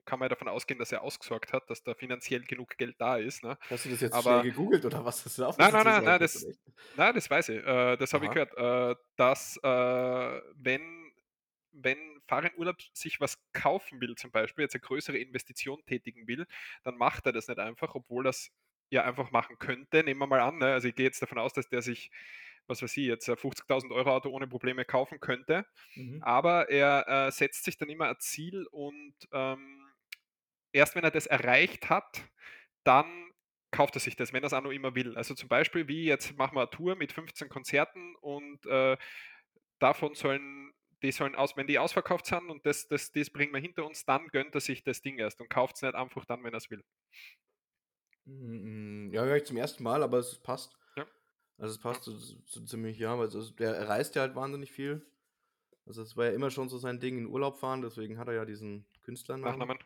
kann man ja davon ausgehen, dass er ausgesorgt hat, dass da finanziell genug Geld da ist. Ne? Hast du das jetzt Aber- schnell gegoogelt oder was? Auch Nein, nein, nein, nein, das-? Nein, das weiß ich. Äh, das habe ich gehört, äh, dass äh, wenn, wenn Farin Urlaub sich was kaufen will, zum Beispiel, jetzt eine größere Investition tätigen will, dann macht er das nicht einfach, obwohl das ja einfach machen könnte. Nehmen wir mal an, ne? also ich gehe jetzt davon aus, dass der sich, was weiß ich, jetzt ein 50.000 Euro Auto ohne Probleme kaufen könnte, Mhm. aber er äh, setzt sich dann immer ein Ziel und ähm, erst wenn er das erreicht hat, dann kauft er sich das, wenn er es auch noch immer will. Also zum Beispiel, wie jetzt machen wir eine Tour mit 15 Konzerten und äh, davon sollen, die sollen aus, wenn die ausverkauft sind und das, das, das bringen wir hinter uns, dann gönnt er sich das Ding erst und kauft es nicht einfach dann, wenn er es will. Mm, Ja, höre ich zum ersten Mal, aber es passt. Ja. Also es passt so, so ziemlich, ja, weil es, der er reist ja halt wahnsinnig viel. Also es war ja immer schon so sein Ding, in Urlaub fahren, deswegen hat er ja diesen Künstlernamen. Nachnamen?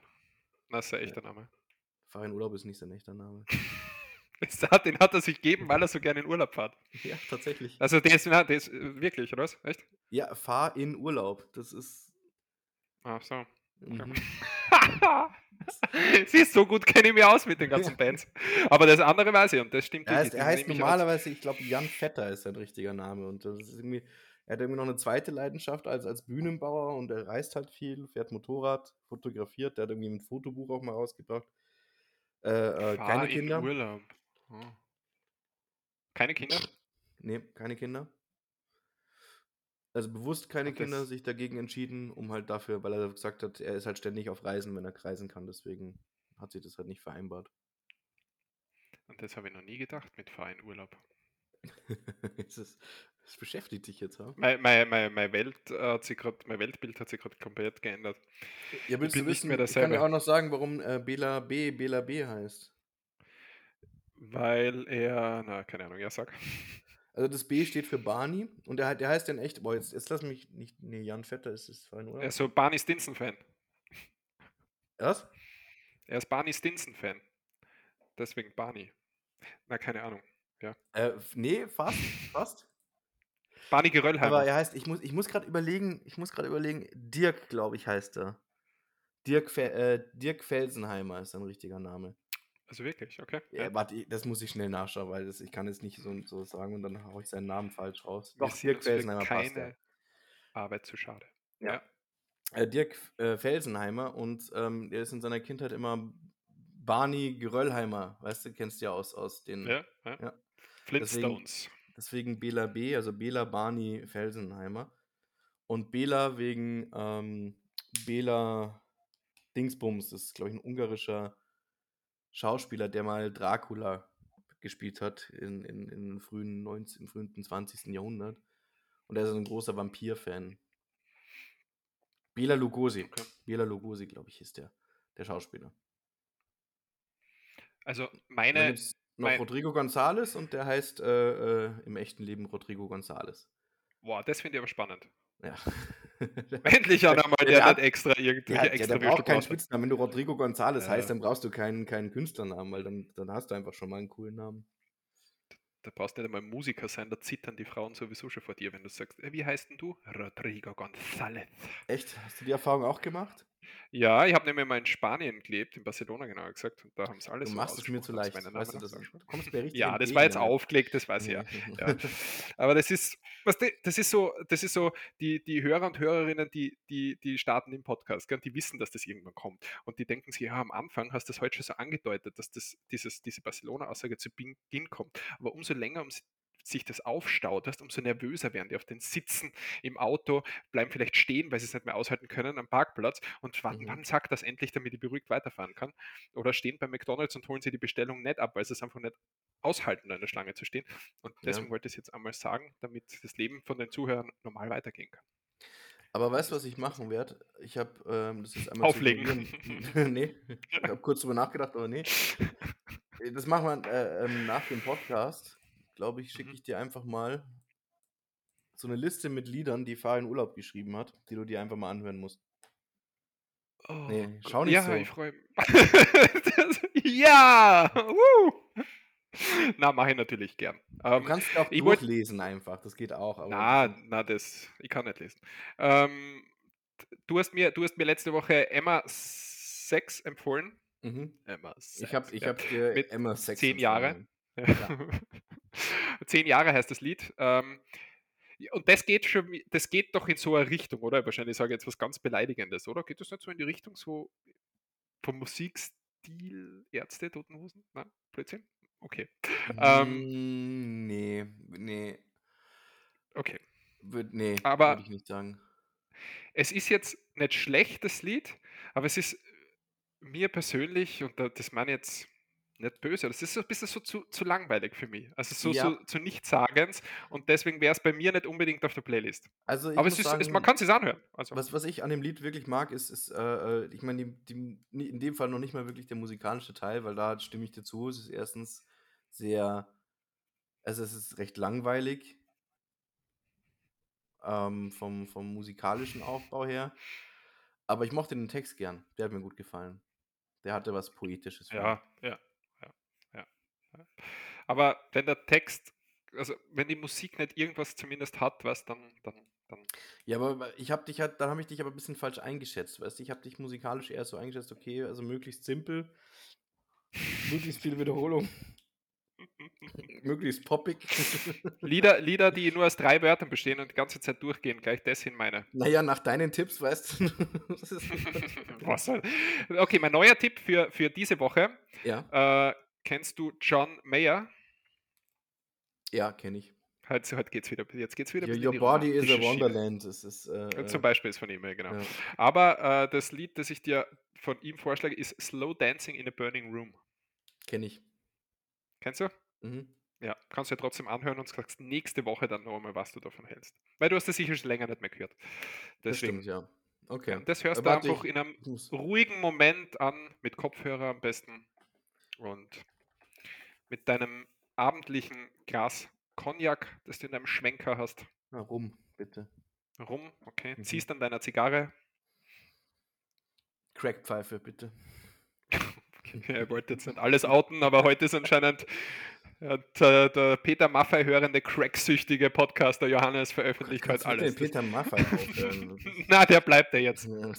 Das ist ein echter Name. Farin Urlaub ist nicht sein echter Name. Hat, den hat er sich gegeben, weil er so gerne in Urlaub fährt. ja, tatsächlich. Also der ist, na, der ist äh, wirklich, oder was? Echt? Ja, fahr in Urlaub. Das ist. Ach so. Mhm. Siehst so gut kenne ich mich aus mit den ganzen. Bands. Aber das andere weiß ich und das stimmt Er heißt, wirklich, er heißt normalerweise, ich glaube, Jan Vetter ist sein richtiger Name. Und das ist irgendwie, er hat irgendwie noch eine zweite Leidenschaft als, als Bühnenbauer und er reist halt viel, fährt Motorrad, fotografiert. Der hat irgendwie ein Fotobuch auch mal rausgebracht. Äh, äh, Fahr keine in Kinder. Oh. Keine Kinder? Nee, keine Kinder. Also bewusst keine Kinder, sich dagegen entschieden, um halt dafür, weil er gesagt hat, er ist halt ständig auf Reisen, wenn er reisen kann. Deswegen hat sich das halt nicht vereinbart. Und das habe ich noch nie gedacht mit in Urlaub. es, ist, es beschäftigt dich jetzt, ha? Mein, mein, mein, mein, Welt, hat sich grad, mein Weltbild hat sich gerade komplett geändert. Ja, willst bin du nicht wissen, mehr ich kann derselbe. auch noch sagen, warum äh, Bela B Bela B heißt. Weil er, na, keine Ahnung, ja, sag. Also das B steht für Barney und der, der heißt dann echt, boah, jetzt, jetzt lass mich nicht, nee, Jan Vetter ist es fein, oder? Er ist so Barney Stinson-Fan. Was? Er ist Barney Stinson-Fan. Deswegen Barney. Na, keine Ahnung. Äh, f- nee, fast, fast. Barney Geröllheimer. Aber er heißt, ich muss, ich muss gerade überlegen, ich muss gerade überlegen, Dirk, glaube ich, heißt er. Dirk, Fe äh, Dirk Felsenheimer ist sein richtiger Name. Also wirklich, okay. Ja, Ja. warte, das muss ich schnell nachschauen, weil das, ich kann jetzt nicht so, so sagen und dann haue ich seinen Namen falsch raus. Doch, Dirk Felsenheimer passt. keine Ja. Arbeit zu schade. Äh, Dirk äh, Felsenheimer und ähm, der ist in seiner Kindheit immer Barney Geröllheimer, weißt du, kennst du ja aus, aus den. Ja, ja. Ja. Flintstones. deswegen Bela B., also Bela Barney Felsenheimer. Und Bela wegen ähm, Bela Dingsbums, das ist, glaube ich, ein ungarischer Schauspieler, der mal Dracula gespielt hat in, in, in frühen 19, im frühen 20. Jahrhundert. Und er ist ein großer Vampir-Fan. Bela Lugosi. Okay. Bela Lugosi, glaube ich, ist der, der Schauspieler. Also meine, noch mein- Rodrigo González und der heißt äh, äh, im echten Leben Rodrigo González. boah, das finde ich aber spannend. Ja. Endlich einer mal, Ja, der der hat- extra irgendwelche hat, ja, extra der braucht keinen Spitznamen. Wenn du Rodrigo González Ja. heißt, dann brauchst du keinen, keinen Künstlernamen, weil dann, dann hast du einfach schon mal einen coolen Namen. Da brauchst du nicht einmal Musiker sein, da zittern die Frauen sowieso schon vor dir, wenn du sagst, "Äh, wie heißt denn du? Rodrigo González. Echt? Hast du die Erfahrung auch gemacht? Ja, ich habe nämlich mal in Spanien gelebt, in Barcelona genauer gesagt, und da haben es alle Du so machst es mir zu leicht. Weißt du, das, du kommst mir richtig Ja, das war jetzt Alter. aufgelegt, das weiß ich ja. ja. Aber das ist, was das ist so, das ist so, die, die Hörer und Hörerinnen, die, die, die starten den Podcast, gell, die wissen, dass das irgendwann kommt. Und die denken sich, ja, am Anfang hast du das heute schon so angedeutet, dass das, dieses, diese Barcelona-Aussage zu Beginn kommt. Aber umso länger um sich das aufstaut, weißt, umso nervöser werden die auf den Sitzen im Auto, bleiben vielleicht stehen, weil sie es nicht mehr aushalten können am Parkplatz und warten, Mhm. wann sagt das endlich, damit ich beruhigt weiterfahren kann. Oder stehen bei McDonalds und holen sie die Bestellung nicht ab, weil sie es einfach nicht aushalten, da in der Schlange zu stehen. Und Ja. deswegen wollte ich es jetzt einmal sagen, damit das Leben von den Zuhörern normal weitergehen kann. Aber weißt du, was ich machen werde? Ich habe, ähm, das ist einmal Auflegen. nee, ich habe kurz drüber nachgedacht, aber nee. Das machen wir äh, ähm, nach dem Podcast. Glaube ich, schicke Mhm. ich dir einfach mal so eine Liste mit Liedern, die Fahr in Urlaub geschrieben hat, die du dir einfach mal anhören musst. Oh, Nee, schau nicht ja, so. ich freue mich. Ja! Woo! Na, mache ich natürlich gern. Du Ähm, kannst auch ich wollt- durchlesen einfach, das geht auch. Na, na, das, ich kann nicht lesen. Ähm, du, hast mir, du hast mir letzte Woche Emma 6 empfohlen. mhm. Emma Ich habe ich ja. hab dir Mit Emma Sex zehn Jahre. Zehn Jahre heißt das Lied. Ähm, und das geht schon, das geht doch in so eine Richtung, oder? Wahrscheinlich sage ich jetzt was ganz Beleidigendes, oder? Geht das nicht so in die Richtung so vom Musikstil Ärzte, Totenhosen? Nein, Blödsinn? Okay. Ähm, nee, nee, Okay. würd, nee, Aber- würde ich nicht sagen. Es ist jetzt nicht schlecht, das Lied, aber es ist mir persönlich, und da- das meine jetzt nicht böse, das ist so ein bisschen so zu, zu langweilig für mich. Also so, Ja. so zu Nichtssagens und deswegen wäre es bei mir nicht unbedingt auf der Playlist. Also ich aber es ist, sagen, es, man kann es sich anhören. Also, was, was ich an dem Lied wirklich mag, ist, ist äh, äh, ich meine, in dem Fall noch nicht mal wirklich der musikalische Teil, weil da stimme ich dir zu. Es ist erstens sehr, also es ist recht langweilig ähm, vom, vom musikalischen Aufbau her. Aber ich mochte den Text gern. Der hat mir gut gefallen. Der hatte was Poetisches. ja, ja. Aber wenn der Text, also wenn die Musik nicht irgendwas zumindest hat, was dann, dann, dann. Ja, aber ich habe dich halt, da habe ich dich aber ein bisschen falsch eingeschätzt. Weißt du, ich habe dich musikalisch eher so eingeschätzt, okay, also möglichst simpel, möglichst viel Wiederholung, möglichst poppig. Lieder, Lieder, die nur aus drei Wörtern bestehen und die ganze Zeit durchgehen, gleich das sind meine. naja, nach deinen Tipps, weißt du. Was soll? Okay, mein neuer Tipp für, für diese Woche. ja, Äh, kennst du John Mayer? ja, kenne ich. Heute, heute geht's wieder, jetzt geht's wieder. Your, your body is a wonderland. Das ist, äh, Zum äh, Beispiel ist von ihm, ja, genau. ja. Aber äh, das Lied, das ich dir von ihm vorschlage, ist Slow Dancing in a Burning Room. kenne ich. Kennst du? Mhm. Ja, kannst du ja trotzdem anhören und sagst nächste Woche dann noch einmal, was du davon hältst. Weil du hast das sicher schon länger nicht mehr gehört. Das Deswegen, stimmt, ja. Okay. ja, das hörst Äh, du einfach in einem ruhigen Moment an, mit Kopfhörer am besten und mit deinem abendlichen Glas Cognac, das du in deinem Schwenker hast, Na, rum, bitte. rum, okay, Mhm. ziehst an deiner Zigarre. Crackpfeife, bitte. Er wollte jetzt nicht alles outen, aber heute ist anscheinend der, der Peter Maffei hörende cracksüchtige Podcaster Johannes veröffentlicht heute alles. Peter aufhören? Das ist- Na, der bleibt ja jetzt. ja,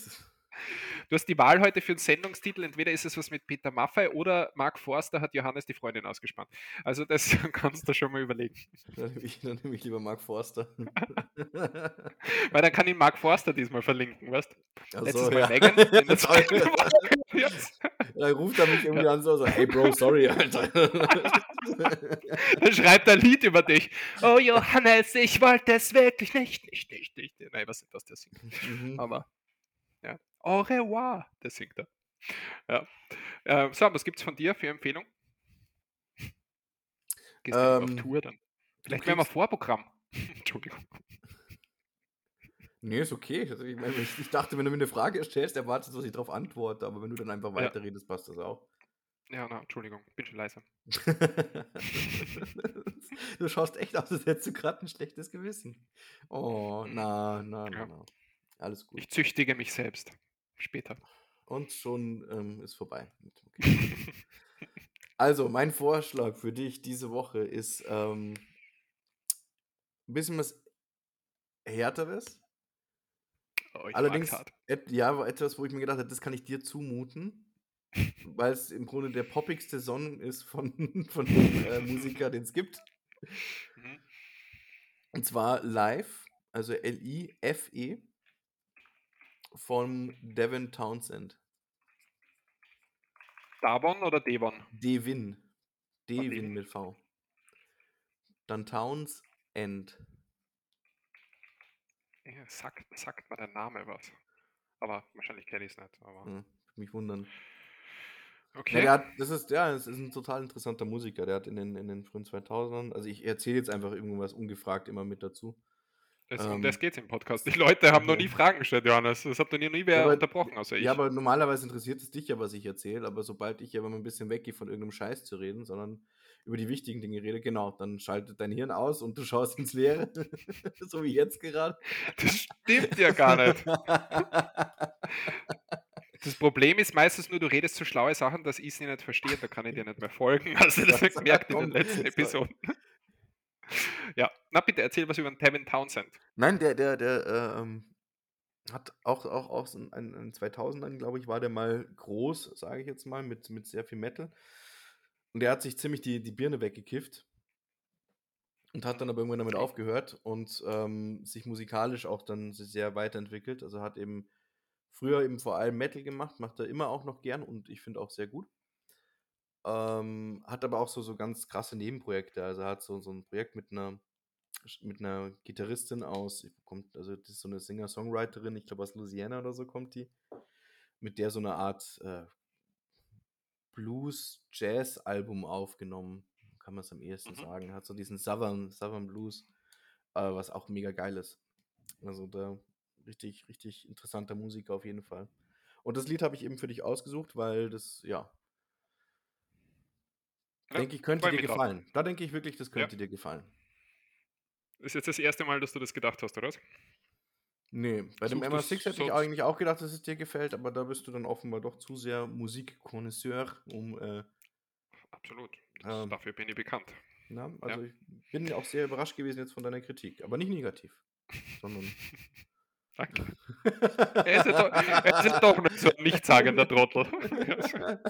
Du hast die Wahl heute für einen Sendungstitel. Entweder ist es was mit Peter Maffei oder Mark Forster hat Johannes die Freundin ausgespannt. Also das kannst du schon mal überlegen. Dann nehme ich, dann nehme ich lieber Mark Forster. Weil dann kann ihn Mark Forster diesmal verlinken, weißt Letztes so, Mal ja. Megan. Dann ruft er mich irgendwie an so, so hey Bro, sorry, Alter. Dann schreibt er ein Lied über dich. Oh Johannes, ich wollte es wirklich nicht, nicht, nicht, nicht. Nein, was ist das, der singt. Mhm. Aber, ja. Au revoir, der singt er. Ja. Äh, so, was gibt's von dir für Empfehlung? Gehst du ähm, auf Tour dann? Vielleicht wären wir Vorprogramm. Entschuldigung. Nee, ist okay. Also ich, meine, ich, dachte, wenn du mir eine Frage stellst, erwartest du, dass ich darauf antworte, aber wenn du dann einfach weiterredest, ja. passt das auch. Ja, na, Entschuldigung, bin schon leise. du schaust echt aus, als hättest du gerade ein schlechtes Gewissen. Oh, na, na, na, ja. na. Alles gut. Ich züchtige mich selbst. Später. Und schon ähm, ist vorbei. Okay. also, mein Vorschlag für dich diese Woche ist ähm, ein bisschen was Härteres. Oh, Allerdings, et, ja, etwas, wo ich mir gedacht habe, das kann ich dir zumuten, weil es im Grunde der poppigste Song ist von, von dem äh, Musiker, den es gibt. Mhm. Und zwar Live, also L-I-F-E, von Devin Townsend. Davon oder Devon? Devin. Devin mit V. Dann Townsend. Ja, sagt, sagt mir der Name was. Aber wahrscheinlich kenne ich es nicht. Aber... Hm, mich wundern. Okay. Ja, hat, das ist, ja, das ist ein total interessanter Musiker. Der hat in den, in den frühen 2000ern, also ich erzähle jetzt einfach irgendwas ungefragt immer mit dazu. Das, um das geht es im Podcast. Die Leute haben noch nie Fragen gestellt, Johannes. Das habt ihr nie wer ja, unterbrochen, außer ich. Ja, aber normalerweise interessiert es dich ja, was ich erzähle. Aber sobald ich ja mal ein bisschen weggehe von irgendeinem Scheiß zu reden, sondern über die wichtigen Dinge rede, genau, dann schaltet dein Hirn aus und du schaust ins Leere. so wie jetzt gerade. Das stimmt ja gar nicht. Das Problem ist meistens nur, du redest so schlaue Sachen, dass ich sie nicht verstehe, da kann ich dir nicht mehr folgen. Also das gemerkt in den letzten Episoden. Ja, na bitte erzähl was über den Tevin Townsend. Nein, der, der, der äh, ähm, hat auch, auch aus den 2000ern, glaube ich, war der mal groß, sage ich jetzt mal, mit, mit sehr viel Metal. Und der hat sich ziemlich die, die Birne weggekifft und hat dann aber irgendwann damit aufgehört und ähm, sich musikalisch auch dann sehr weiterentwickelt. Also hat eben früher eben vor allem Metal gemacht, macht er immer auch noch gern und ich finde auch sehr gut. Ähm, hat aber auch so, so ganz krasse Nebenprojekte. Also hat so, so ein Projekt mit einer mit einer Gitarristin aus, kommt, also das ist so eine Singer-Songwriterin, ich glaube aus Louisiana oder so kommt die, mit der so eine Art äh, Blues-Jazz-Album aufgenommen, kann man es am ehesten mhm. sagen. Hat so diesen Southern, Southern Blues, äh, was auch mega geil ist. Also da richtig, richtig interessanter Musiker auf jeden Fall. Und das Lied habe ich eben für dich ausgesucht, weil das, ja, ja denke ich, könnte dir gefallen. Drauf. Da denke ich wirklich, das könnte ja. dir gefallen. Ist jetzt das erste Mal, dass du das gedacht hast, oder? Nee, bei dem MA6 hätte ich eigentlich auch gedacht, dass es dir gefällt, aber da bist du dann offenbar doch zu sehr Musikkonnoisseur, um. Äh, Absolut. Ähm, dafür bin ich bekannt. Na, also ja. ich bin auch sehr überrascht gewesen jetzt von deiner Kritik, aber nicht negativ, sondern. Danke. er, ist doch, er ist doch nicht so ein nichtssagender Trottel.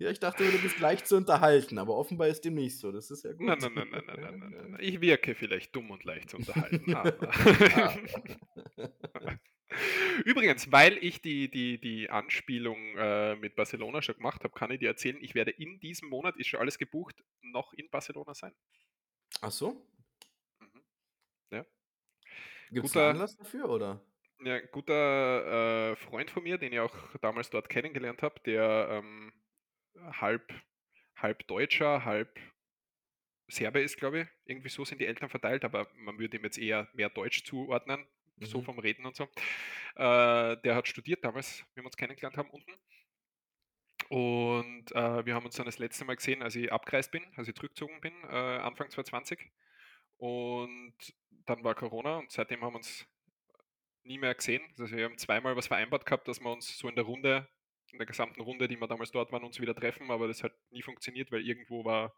ja, ich dachte, du bist leicht zu unterhalten, aber offenbar ist dem nicht so. Das ist ja gut. Nein, nein, nein, nein, nein, nein, nein, nein. Ich wirke vielleicht dumm und leicht zu unterhalten. Übrigens, weil ich die, die, die Anspielung äh, mit Barcelona schon gemacht habe, kann ich dir erzählen, ich werde in diesem Monat, ist schon alles gebucht, noch in Barcelona sein. Ach so? Mhm. Ja. Gibt es Anlass dafür, oder? Ja, ein guter äh, Freund von mir, den ich auch damals dort kennengelernt habe, der ähm, halb, halb Deutscher, halb Serbe ist, glaube ich. Irgendwie so sind die Eltern verteilt, aber man würde ihm jetzt eher mehr Deutsch zuordnen, mhm. so vom Reden und so. Äh, der hat studiert damals, wie wir uns kennengelernt haben, unten. Und äh, wir haben uns dann das letzte Mal gesehen, als ich abgereist bin, als ich zurückgezogen bin, äh, Anfang 2020. Und dann war Corona und seitdem haben wir uns nie mehr gesehen. Also wir haben zweimal was vereinbart gehabt, dass wir uns so in der Runde, in der gesamten Runde, die wir damals dort waren, uns wieder treffen, aber das hat nie funktioniert, weil irgendwo war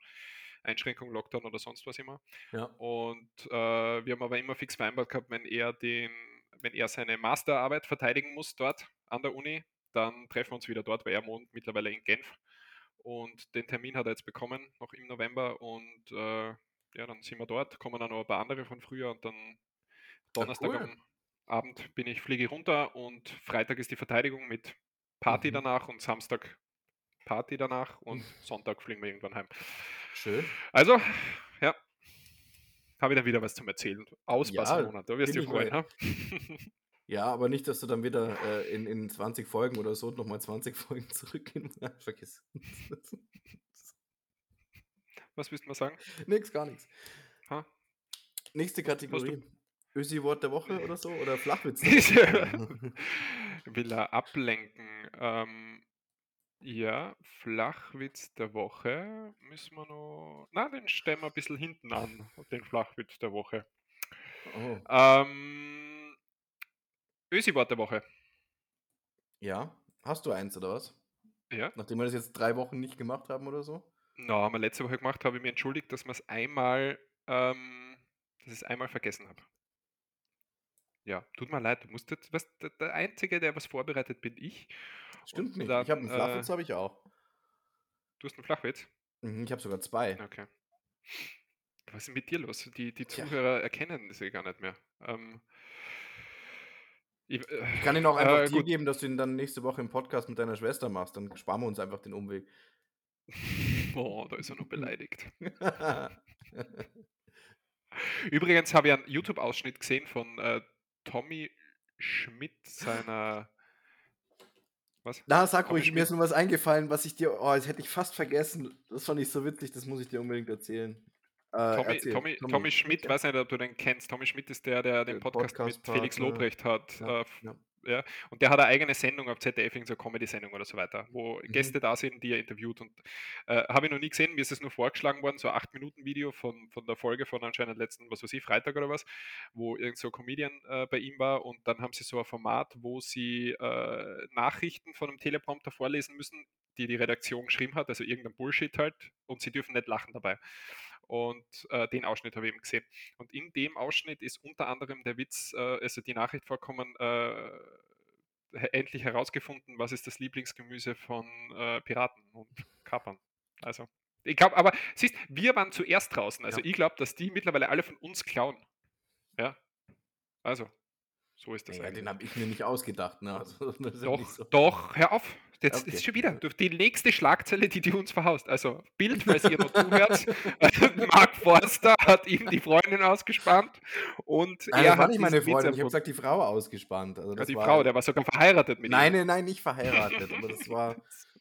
Einschränkung, Lockdown oder sonst was immer. Ja. Und äh, wir haben aber immer fix vereinbart gehabt, wenn er den, wenn er seine Masterarbeit verteidigen muss dort an der Uni, dann treffen wir uns wieder dort, weil er wohnt mittlerweile in Genf. Und den Termin hat er jetzt bekommen, noch im November. Und äh, ja, dann sind wir dort, kommen dann noch ein paar andere von früher und dann Donnerstag ja, cool. am Abend bin ich, fliege runter und Freitag ist die Verteidigung mit Party mhm. danach und Samstag Party danach und Sonntag fliegen wir irgendwann heim. Schön. Also, ja, habe ich dann wieder was zum Erzählen. Aus Ja, Barcelona, da wirst du dich ich freuen. Ha? Ja, aber nicht, dass du dann wieder äh, in, in 20 Folgen oder so nochmal 20 Folgen zurückgehen. Vergiss. Was willst du mal sagen? nix, gar nichts. Nächste Kategorie. Ösi-Wort der Woche oder so? Oder Flachwitz Woche? Will er ablenken? Ähm, ja, Flachwitz der Woche müssen wir noch. Na, den stellen wir ein bisschen hinten an, den Flachwitz der Woche. oh. Ähm, Ösi-Wort der Woche. Ja, hast du eins oder was? Ja. Nachdem wir das jetzt drei Wochen nicht gemacht haben oder so? Na, haben wir letzte Woche gemacht, habe ich mir entschuldigt, dass wir es einmal, ähm, dass ich es einmal vergessen habe. Ja, tut mir leid, du musst jetzt, was, der, Einzige, der was vorbereitet, bin ich. Stimmt Und nicht. dann, ich habe einen Flachwitz, äh, habe ich auch. Du hast einen Flachwitz? Mhm, Ich habe sogar zwei. Okay. Was ist mit dir los? Die, die. Zuhörer erkennen sie gar nicht mehr. Ähm, ich, äh, Ich kann ihn auch einfach äh, dir geben, dass du ihn dann nächste Woche im Podcast mit deiner Schwester machst. Dann sparen wir uns einfach den Umweg. Oh, da ist er nur beleidigt. Übrigens habe ich einen YouTube-Ausschnitt gesehen von äh, Tommy Schmidt, seiner. Was? Na, sag Tommy ruhig, mir ist nur was eingefallen, was ich dir. Oh, das hätte ich fast vergessen. Das fand ich so witzig, das muss ich dir unbedingt erzählen. Äh, Tommy, erzähl. Tommy, Tommy, Schmidt, weiß nicht, ob du den kennst. Tommy Schmidt ist der, der den Der Podcast, mit Felix Podcast-Partner. Lobrecht hat. Ja, äh, ja. Ja. Und der hat eine eigene Sendung auf ZDF, irgendeine Comedy-Sendung oder so weiter, wo Mhm. Gäste da sind, die er interviewt. Und äh, habe ich noch nie gesehen, mir ist es nur vorgeschlagen worden, so ein 8-Minuten-Video von, von der Folge von anscheinend letzten, was weiß ich, Freitag oder was, wo irgend so ein Comedian äh, bei ihm war. Und dann haben sie so ein Format, wo sie äh, Nachrichten von einem Teleprompter vorlesen müssen, die die Redaktion geschrieben hat, also irgendein Bullshit halt, und sie dürfen nicht lachen dabei. Und äh, den Ausschnitt habe ich eben gesehen. Und in dem Ausschnitt ist unter anderem der Witz, äh, also die Nachricht vorkommen, äh, endlich herausgefunden, was ist das Lieblingsgemüse von äh, Piraten und Kapern. Also, ich glaube, aber siehst, wir waren zuerst draußen. Also Ja. ich glaube, dass die mittlerweile alle von uns klauen. Ja. Also, so ist das Ja, eigentlich. den habe ich mir nicht ausgedacht. Ne? Also, ja Doch, nicht so. doch, hör auf. Jetzt Okay. ist schon wieder du- die nächste Schlagzeile, die, die uns verhaust. Also, Bild, falls ihr noch zuhört. Mark Forster hat ihm die Freundin ausgespannt und Nein, er hat nicht meine Freundin. Ich habe gesagt, die Frau ausgespannt. Also Ja, die war, Frau, der war sogar verheiratet mit Nein, ihm. nein, nein, nicht verheiratet. aber das war,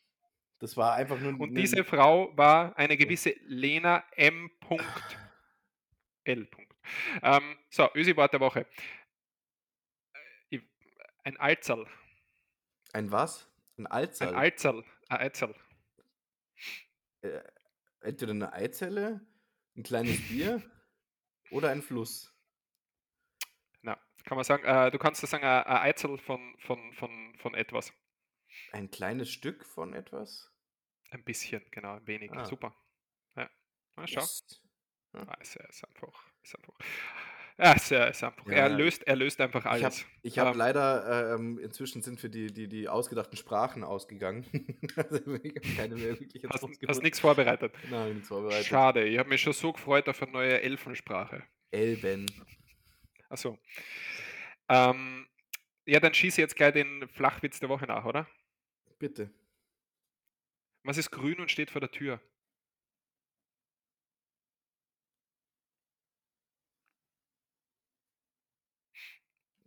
das war einfach nur. Und ne- diese Frau war eine gewisse Lena M. L. Ähm, so, Ösi-Wort der Woche. Äh, Ein Alzerl. Ein was? Ein Ein Alzerl. Alzerl. Ein Alzerl. äh, entweder eine Eizelle, ein kleines Bier oder ein Fluss. Na, kann man sagen, äh, du kannst das sagen, ein ein Eizel von, von, von, von etwas. Ein kleines Stück von etwas? Ein bisschen, genau, ein wenig. Ah. Super. Ja. Na, schau. Yes. Ah, ist, ja- ist einfach. Ist einfach. Ja, ist, ja- ist einfach. Ja, er, ja. löst, er löst einfach Ich habe alles. ich hab Ähm, leider, ähm, inzwischen sind für die, die, die ausgedachten Sprachen ausgegangen. also ich habe keine mehr wirklich Hast, hast nichts vorbereitet. Nein, nichts vorbereitet. Schade, ich habe mich schon so gefreut auf eine neue Elfensprache. Elben. Achso. Ähm, ja, dann schieße jetzt gleich den Flachwitz der Woche nach, oder? Bitte. Was ist grün und steht vor der Tür?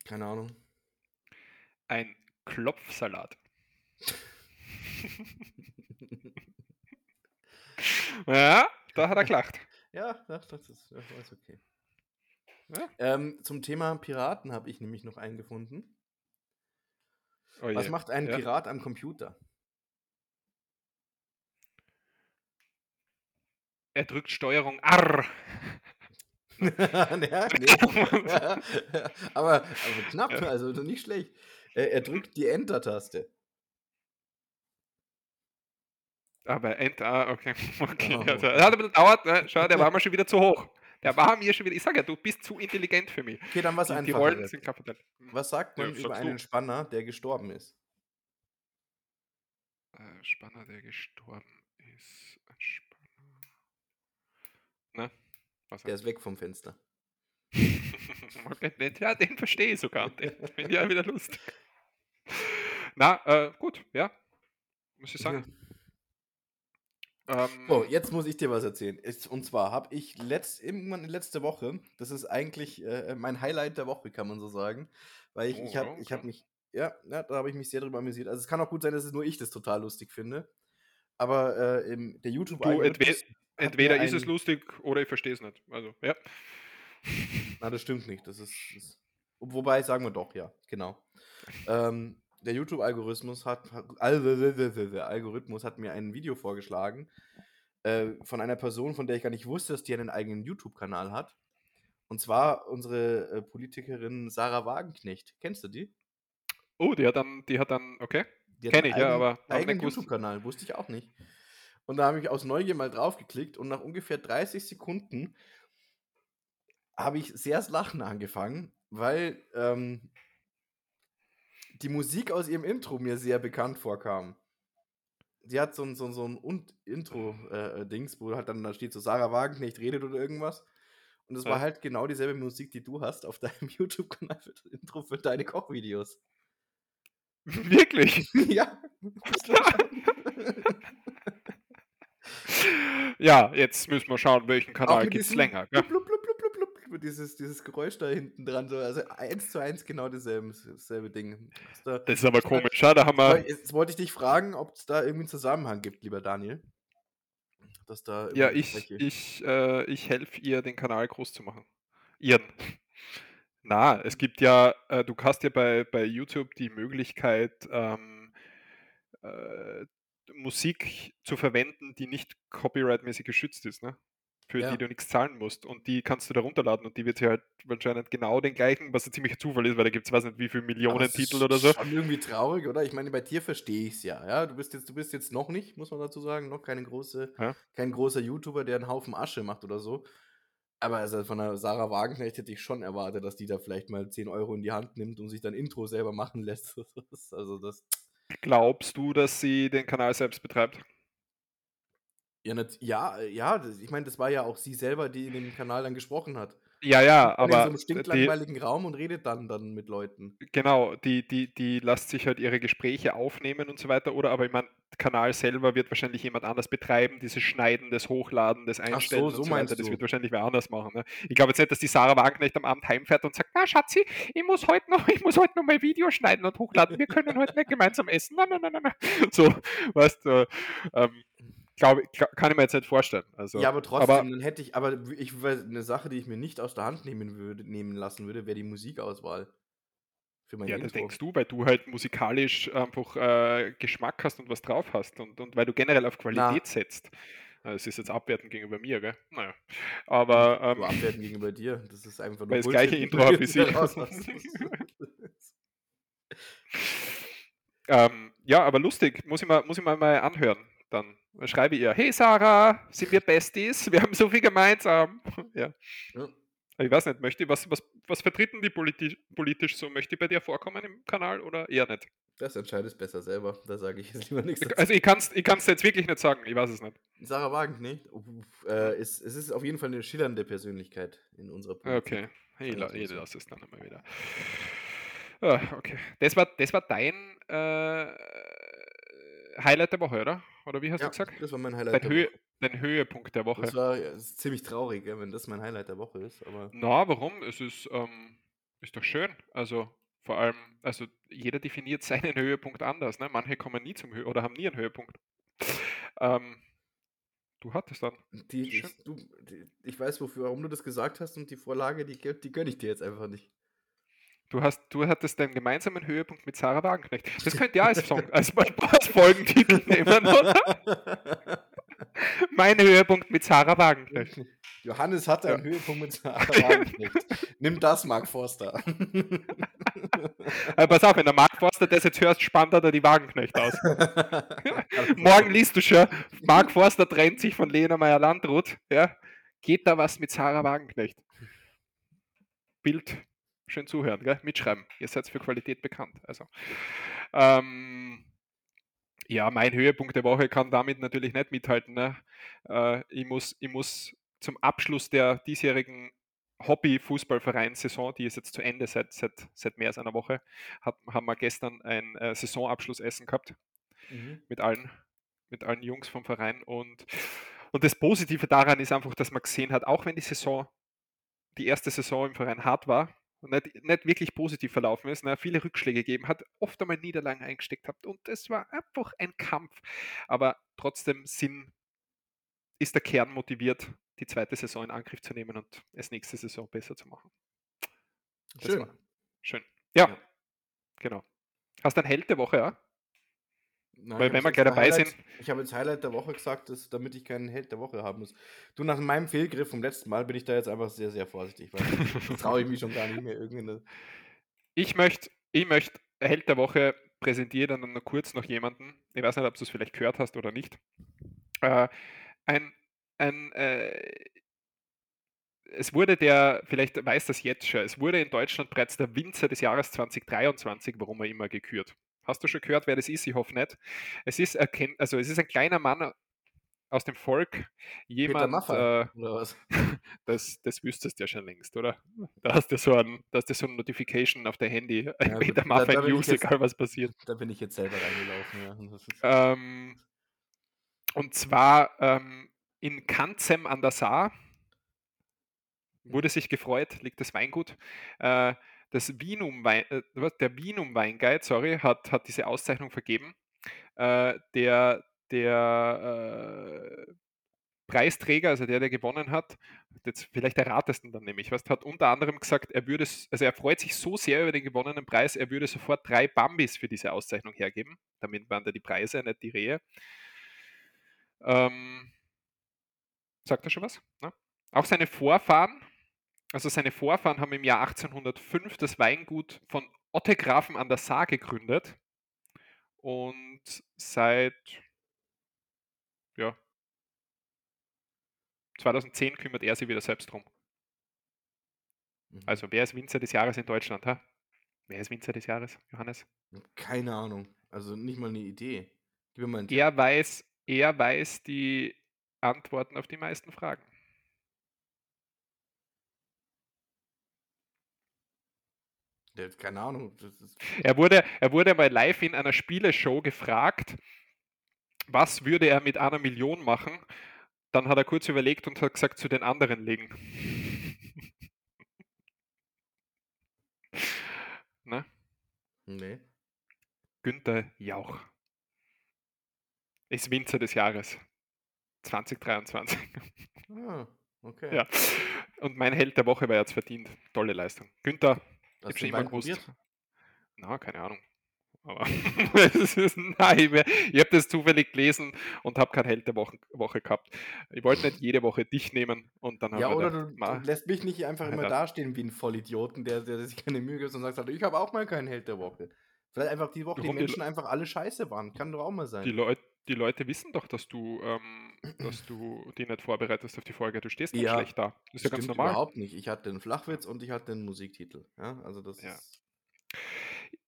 Keine Ahnung. Ein Klopfsalat. Ja, da hat er gelacht. ja, das, ist, das ist okay. Ja. Ähm, zum Thema Piraten habe ich nämlich noch einen gefunden. Oh Was macht ein Ja. Pirat am Computer? Er drückt Steuerung R. ja, nee. aber, aber knapp, Ja. also nicht schlecht. Er, er drückt die Enter-Taste. Aber Enter, ah, okay. okay. Oh. Also, das hat ein bisschen gedauert. Ne? Schau, der war mir schon wieder zu hoch. Der war mir schon wieder. Ich sage ja, du bist zu intelligent für mich. Okay, dann was die Rollen sind. Was sagt Ja, man über sagst einen du. Spanner, der gestorben ist? Äh, Spanner, der gestorben ist. Ein Spanner. Ne? Was Der ist weg vom Fenster. okay, ja, den verstehe ich sogar. Den finde ich ja wieder lustig. Na, äh, gut, ja. Muss ich sagen. So, Ähm, jetzt muss ich dir was erzählen. Und zwar habe ich letzt, irgendwann letzte Woche, das ist eigentlich äh, mein Highlight der Woche, kann man so sagen, weil ich, Oh, ich habe ja, ich hab okay. mich, ja, ja da habe ich mich sehr drüber amüsiert. Also es kann auch gut sein, dass es nur ich das total lustig finde, aber äh, im, der du, entwe YouTube-Algorithmus hat mir entweder ist es lustig oder ich verstehe es nicht. Also, ja. na das stimmt nicht, das ist, das, wobei sagen wir doch, ja, genau. Ähm, der YouTube-Algorithmus hat, Algorithmus hat mir ein Video vorgeschlagen äh, von einer Person, von der ich gar nicht wusste, dass die einen eigenen YouTube-Kanal hat. Und zwar unsere äh, Politikerin Sarah Wagenknecht. Kennst du die? Oh, die hat dann, die hat dann, okay. Die einen ich, ja, eigenen, aber habe nicht eigenen. YouTube-Kanal, wusste ich auch nicht. Und da habe ich aus Neugier mal draufgeklickt und nach ungefähr 30 Sekunden habe ich sehr das Lachen angefangen, weil ähm, die Musik aus ihrem Intro mir sehr bekannt vorkam. Sie hat so ein, so ein, so ein Intro-Dings, wo halt dann da steht so Sarah Wagenknecht redet oder irgendwas. Und es war Ja. halt genau dieselbe Musik, die du hast auf deinem YouTube-Kanal für das Intro für deine Kochvideos. Wirklich? ja, musst du mal schauen. Ja, jetzt müssen wir schauen, welchen Kanal gibt es länger. Blub, blub, blub, dieses, dieses Geräusch da hinten dran. So, also eins zu eins genau dasselbe, dasselbe Ding. Das da, Das ist aber komisch, ja, da haben wir. jetzt wollte ich dich fragen, ob es da irgendwie einen Zusammenhang gibt, lieber Daniel. Dass da Ja, ich, ich, äh, ich helfe ihr, den Kanal groß zu machen. Ihren. Na, es gibt ja, äh, du hast ja bei, bei YouTube die Möglichkeit, ähm, äh, Musik zu verwenden, die nicht copyrightmäßig geschützt ist, ne? Für Ja. die du nichts zahlen musst. Und die kannst du da runterladen und die wird ja halt wahrscheinlich genau den gleichen, was ein ziemlicher Zufall ist, weil da gibt es weiß nicht wie viele Millionen Titel oder so. Schon irgendwie traurig, oder? Ich meine, bei dir verstehe ich es ja. Ja, du bist jetzt, du bist jetzt noch nicht, muss man dazu sagen, noch keine große, Ja. kein großer YouTuber, der einen Haufen Asche macht oder so. Aber also von der Sarah Wagenknecht hätte ich schon erwartet, dass die da vielleicht mal 10 Euro in die Hand nimmt und sich dann Intro selber machen lässt. Also das. Glaubst du, dass sie den Kanal selbst betreibt? Ja, ja, äh, ich meine, das war ja auch sie selber, die in dem Kanal dann gesprochen hat. Ja, ja, Dann in so aber einem die, stinklangweiligen Raum und redet dann, dann mit Leuten. Genau, die, die, die lässt sich halt ihre Gespräche aufnehmen und so weiter, oder? Aber ich meine, Kanal selber wird wahrscheinlich jemand anders betreiben, dieses Schneiden, das Hochladen, das so, Einstellen so und so meinst weiter. Das wird wahrscheinlich wer anders machen. Ne? Ich glaube jetzt nicht, dass die Sarah Wagenknecht am Abend heimfährt und sagt, na Schatzi, ich muss heute noch, ich muss heute noch mein Video schneiden und hochladen. Wir können heute nicht gemeinsam essen. Nein, nein, nein, nein, nein. So, weißt du, ähm, glaube, kann ich mir jetzt nicht vorstellen. Also, Ja, aber trotzdem, aber dann hätte ich, aber ich eine Sache, die ich mir nicht aus der Hand nehmen würde, nehmen lassen würde, wäre die Musikauswahl für mein Ja, das Intro. denkst du, weil du halt musikalisch einfach äh, Geschmack hast und was drauf hast und, und weil du generell auf Na, Qualität setzt. Äh, Es ist jetzt abwertend gegenüber mir, gell? Naja. Aber du ähm, abwerten gegenüber dir. Das ist einfach weil nur ich das gleiche Intro habe du sie. ähm, ja, aber lustig, muss ich mal, muss ich mal, mal anhören. Dann schreibe ich ihr, hey Sarah, sind wir Besties? Wir haben so viel gemeinsam. ja. Ja. Ich weiß nicht, möchte ich, was, was, was vertreten die politisch, politisch so? Möchte ich bei dir vorkommen im Kanal oder eher nicht? Das entscheidest besser selber. Da sage ich jetzt lieber nichts Ich- dazu. Also ich kann es ich kann's jetzt wirklich nicht sagen, ich weiß es nicht. Sarah Wagenknecht uff, äh, ist, es ist auf jeden Fall eine schillernde Persönlichkeit in unserer Politik. Okay, ich, la ich lasse es dann einmal wieder. Ah, okay. Das war, das war dein äh, Highlight der Woche, oder? Oder wie hast du Ja, gesagt? das war mein Dein, Highlight der Höhe, Woche. dein Höhepunkt der Das Woche. war ja, das ist ziemlich traurig, wenn das mein Highlight der Woche ist. Aber Na, warum? Es ist, ähm, ist doch schön. Also vor allem, also jeder definiert seinen Höhepunkt anders. Ne? Manche kommen nie zum Höhe oder haben nie einen Höhepunkt. Ähm, du hattest dann. die, ich, du, die, ich weiß, wofür, warum du das gesagt hast und die Vorlage, die, die gönne ich dir jetzt einfach nicht. Du, hast, du hattest deinen gemeinsamen Höhepunkt mit Sarah Wagenknecht. Das könnt ihr als, Song, als, als Folgentitel nehmen, oder? Mein Höhepunkt mit Sarah Wagenknecht. Johannes hatte Ja. einen Höhepunkt mit Sarah Wagenknecht. Nimm das, Mark Forster. Aber pass auf, wenn der Mark Forster das jetzt hörst, spannt er da die Wagenknecht aus. Morgen liest du schon, Mark Forster trennt sich von Lena Meyer-Landrut. Ja? Geht da was mit Sarah Wagenknecht? Bild, schön zuhören, gell? mitschreiben. Ihr seid für Qualität bekannt. Also, ähm, ja, mein Höhepunkt der Woche kann damit natürlich nicht mithalten. Ne? Äh, ich, muss, ich muss zum Abschluss der diesjährigen Hobby-Fußballvereinssaison, die ist jetzt zu Ende seit, seit, seit mehr als einer Woche, hat, haben wir gestern ein äh, Saisonabschlussessen gehabt Mhm. mit allen, mit allen Jungs vom Verein. Und, und das Positive daran ist einfach, dass man gesehen hat, auch wenn die Saison, die erste Saison im Verein hart war und nicht, nicht wirklich positiv verlaufen ist, ne, viele Rückschläge gegeben hat, oft einmal Niederlagen eingesteckt hat. Und es war einfach ein Kampf. Aber trotzdem sind, ist der Kern motiviert, die zweite Saison in Angriff zu nehmen und es nächste Saison besser zu machen. Das Schön. war schön. Ja, Ja. genau. Hast du ein Held der Woche, ja? Nein, Weil ich wenn wir gleich dabei Highlight- sind- Ich habe jetzt Highlight der Woche gesagt, dass, damit ich keinen Held der Woche haben muss. Du, nach meinem Fehlgriff vom letzten Mal bin ich da jetzt einfach sehr, sehr vorsichtig, weil traue ich mich schon gar nicht mehr irgendeine. Ich möchte ich möcht Held der Woche präsentieren dann noch kurz noch jemanden. Ich weiß nicht, ob du es vielleicht gehört hast oder nicht. Äh, ein, ein äh, es wurde der, vielleicht weiß das jetzt schon, es wurde in Deutschland bereits der Winzer des Jahres 2023, warum er immer gekürt. Hast du schon gehört, wer das ist? Ich hoffe nicht. Es ist, erkennt, also es ist ein kleiner Mann aus dem Volk. Peter Jemand, Maffay, äh, oder was? das, das wüsstest du ja schon längst, oder? Da hast du so ein, da hast du so ein Notification auf der Handy. Ja, Peter da- Maffay News, jetzt- egal was passiert. Da bin ich jetzt selber reingelaufen, ja. Ähm, und zwar ähm, in Kanzem an der Saar wurde sich gefreut, liegt das Weingut. Äh, das Wienum Wein, äh, der Wienum Weinguide, sorry, hat, hat diese Auszeichnung vergeben. Äh, der der äh, Preisträger, also der, der gewonnen hat, jetzt vielleicht erratesten dann nämlich, was hat unter anderem gesagt, er würde, also er freut sich so sehr über den gewonnenen Preis, er würde sofort drei Bambis für diese Auszeichnung hergeben. Damit waren da die Preise, nicht die Rehe. Ähm, sagt er schon was? Ne? Auch seine Vorfahren, also seine Vorfahren haben im Jahr 1805 das Weingut von Ottegrafen an der Saar gegründet und seit ja, 2010 kümmert er sich wieder selbst drum. mhm. Also wer ist Winzer des Jahres in Deutschland? Ha? Wer ist Winzer des Jahres, Johannes? Keine Ahnung. Also nicht mal eine Idee. Gib mir mal einen Tipp. Er weiß, er weiß die Antworten auf die meisten Fragen. Der keine Ahnung. Er wurde, er wurde mal live in einer Spieleshow gefragt, was würde er mit einer Million machen? Dann hat er kurz überlegt und hat gesagt, zu den anderen legen. ne? nee. Günther Jauch ist Winzer des Jahres 2023. Ah, okay. ja. Und mein Held der Woche war jetzt verdient. Tolle Leistung. Günther, Hast hab du schon immer probiert? Na, keine Ahnung. Aber nein, ich, ich habe das zufällig gelesen und habe kein Held der Woche, Woche gehabt. Ich wollte nicht jede Woche dich nehmen und dann Ja, haben wir oder gedacht, du, ma, du lässt mich nicht einfach immer dastehen wie ein Vollidioten, der, der sich keine Mühe gibt und sagt, ich habe auch mal keinen Held der Woche. Vielleicht einfach die Woche die Warum die Menschen einfach alle scheiße waren. Kann doch auch mal sein. die, Leut, die Leute wissen doch, dass du, ähm, dass du die nicht vorbereitest auf die Folge. Du stehst nicht Ja, schlecht da. Das ist ja ganz normal. überhaupt nicht. Ich hatte einen Flachwitz und ich hatte einen Musiktitel. Ja, also das Ja. ist.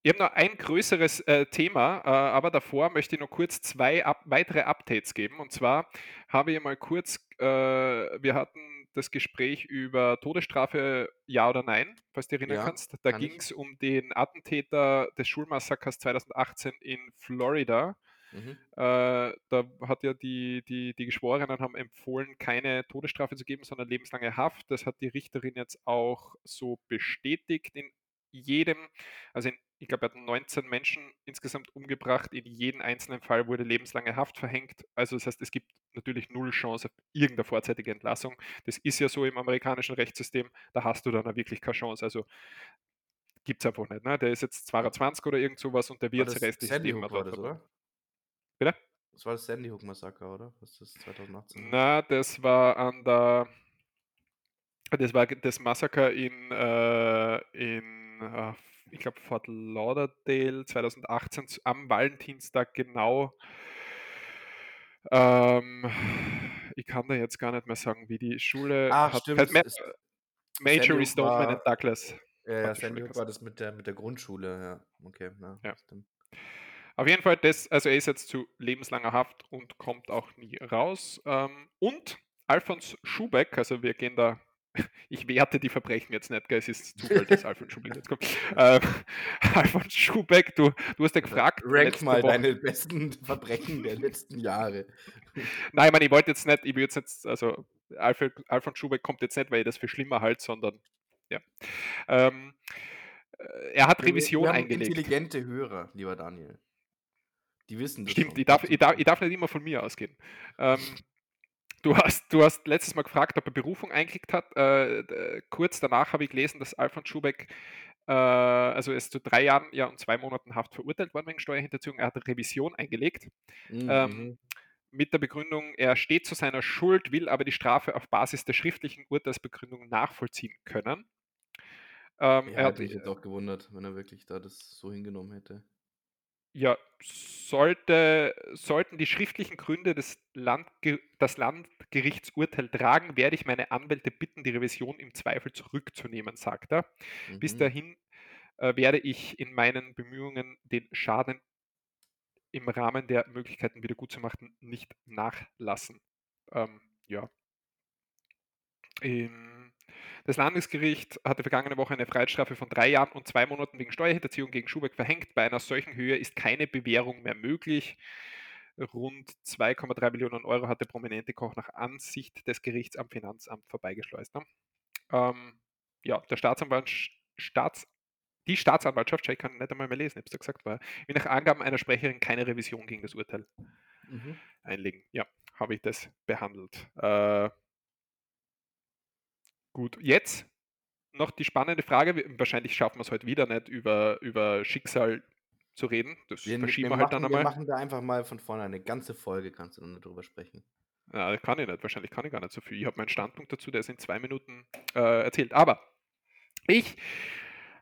Ich habe noch ein größeres äh, Thema, äh, aber davor möchte ich noch kurz zwei up weitere Updates geben. Und zwar habe ich mal kurz, äh, wir hatten das Gespräch über Todesstrafe, ja oder nein, falls du dich erinnern Ja, kannst. Da kann ging es um den Attentäter des Schulmassakers 2018 in Florida. Mhm. Äh, da hat ja die, die, die Geschworenen haben empfohlen, keine Todesstrafe zu geben, sondern lebenslange Haft. Das hat die Richterin jetzt auch so bestätigt. In jedem, also in, ich glaube, er hat 19 Menschen insgesamt umgebracht. In jedem einzelnen Fall wurde lebenslange Haft verhängt. Also das heißt, es gibt natürlich null Chance auf irgendeine vorzeitige Entlassung. Das ist ja so im amerikanischen Rechtssystem, da hast du dann wirklich keine Chance. Also gibt es einfach nicht. Ne? Der ist jetzt 22 oder irgend sowas und der wird das sein restliches Leben dort oder? Bitte? Das war das Sandy Hook Massaker, oder? Was ist das 2018? Na, das war an der. Das war das Massaker in, äh, in äh, ich glaube, Fort Lauderdale 2018 zu- am Valentinstag genau. Ähm, ich kann da jetzt gar nicht mehr sagen, wie die Schule Ach, hat. stimmt. Ma Major Stoneman war- and Douglas. Ja, ja, Sandy Hook war das mit der, mit der Grundschule, ja. Okay, na, Ja. stimmt. Auf jeden Fall, das, also er ist jetzt zu lebenslanger Haft und kommt auch nie raus. Ähm, und Alfons Schubeck, also wir gehen da ich werte die Verbrechen jetzt nicht, gell? es ist Zufall, dass Alfred Schubeck jetzt kommt. Ähm, Alfred Schubeck, du, du hast ja gefragt. Rank mal Woche. deine besten Verbrechen der letzten Jahre. Nein, ich meine, ich wollte jetzt nicht, ich will jetzt nicht, also Alfred, Alfred Schubeck kommt jetzt nicht, weil ich das für schlimmer halte, sondern ja. Ähm, äh, er hat Revision wir, wir eingelegt. Intelligente Hörer, lieber Daniel. Die wissen das. Stimmt, ich darf, ich, darf, ich darf nicht immer von mir ausgehen. Ähm, du, hast, du hast letztes Mal gefragt, ob er Berufung eingelegt hat. Äh, kurz danach habe ich gelesen, dass Alfred Schubeck, äh, also er ist zu drei Jahren ja, und zwei Monaten Haft verurteilt worden wegen Steuerhinterziehung. Er hat eine Revision eingelegt. Mhm. Ähm, mit der Begründung, er steht zu seiner Schuld, will aber die Strafe auf Basis der schriftlichen Urteilsbegründung nachvollziehen können. Ähm, ja, er hat mich jetzt auch gewundert, wenn er wirklich da das so hingenommen hätte. Ja, sollte, sollten die schriftlichen Gründe des Landge das Landgerichtsurteil tragen, werde ich meine Anwälte bitten, die Revision im Zweifel zurückzunehmen, sagt er. Mhm. Bis dahin äh, werde ich in meinen Bemühungen, den Schaden im Rahmen der Möglichkeiten wiedergutzumachen, nicht nachlassen. Ähm, ja. Ähm, das Landesgericht hatte vergangene Woche eine Freiheitsstrafe von drei Jahren und zwei Monaten wegen Steuerhinterziehung gegen Schubeck verhängt. Bei einer solchen Höhe ist keine Bewährung mehr möglich. Rund 2,3 Millionen Euro hat der prominente Koch nach Ansicht des Gerichts am Finanzamt vorbeigeschleust. Ne? Ähm, ja, der Staatsanwalt, Staats, die Staatsanwaltschaft, ich kann nicht einmal mehr lesen, ich habe es gesagt, war, wie nach Angaben einer Sprecherin keine Revision gegen das Urteil mhm. einlegen. Ja, habe ich das behandelt. Äh, Gut, jetzt noch die spannende Frage. Wahrscheinlich schaffen wir es heute wieder nicht, über, über Schicksal zu reden. Das wir, verschieben wir, wir halt machen, dann einmal. Wir machen da einfach mal von vorne eine ganze Folge, kannst du dann darüber sprechen. Ja, kann ich nicht. Wahrscheinlich kann ich gar nicht so viel. Ich habe meinen Standpunkt dazu, der ist in zwei Minuten äh, erzählt. Aber ich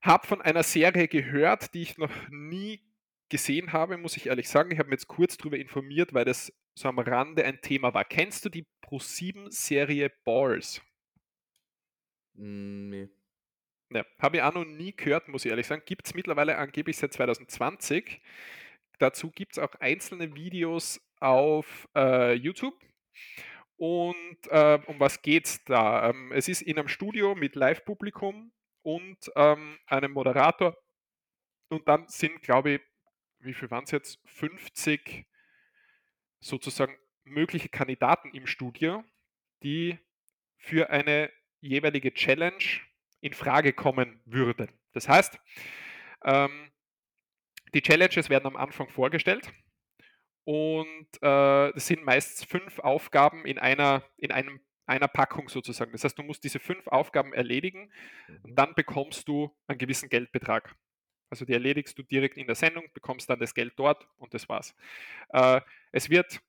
habe von einer Serie gehört, die ich noch nie gesehen habe, muss ich ehrlich sagen. Ich habe mich jetzt kurz darüber informiert, weil das so am Rande ein Thema war. Kennst du die Pro7-Serie Balls? Hm, ne. Ja, habe ich auch noch nie gehört, muss ich ehrlich sagen. Gibt es mittlerweile angeblich seit 2020. Dazu gibt es auch einzelne Videos auf äh, YouTube. Und äh, um was geht es da? Ähm, es ist in einem Studio mit Live-Publikum und ähm, einem Moderator. Und dann sind, glaube ich, wie viel waren es jetzt? 50 sozusagen mögliche Kandidaten im Studio, die für eine jeweilige Challenge in Frage kommen würden. Das heißt, ähm, die Challenges werden am Anfang vorgestellt und äh, das sind meist fünf Aufgaben in einer, in einem, einer Packung sozusagen. Das heißt, du musst diese fünf Aufgaben erledigen und mhm. dann bekommst du einen gewissen Geldbetrag. Also die erledigst du direkt in der Sendung, bekommst dann das Geld dort und das war's. Äh, es wird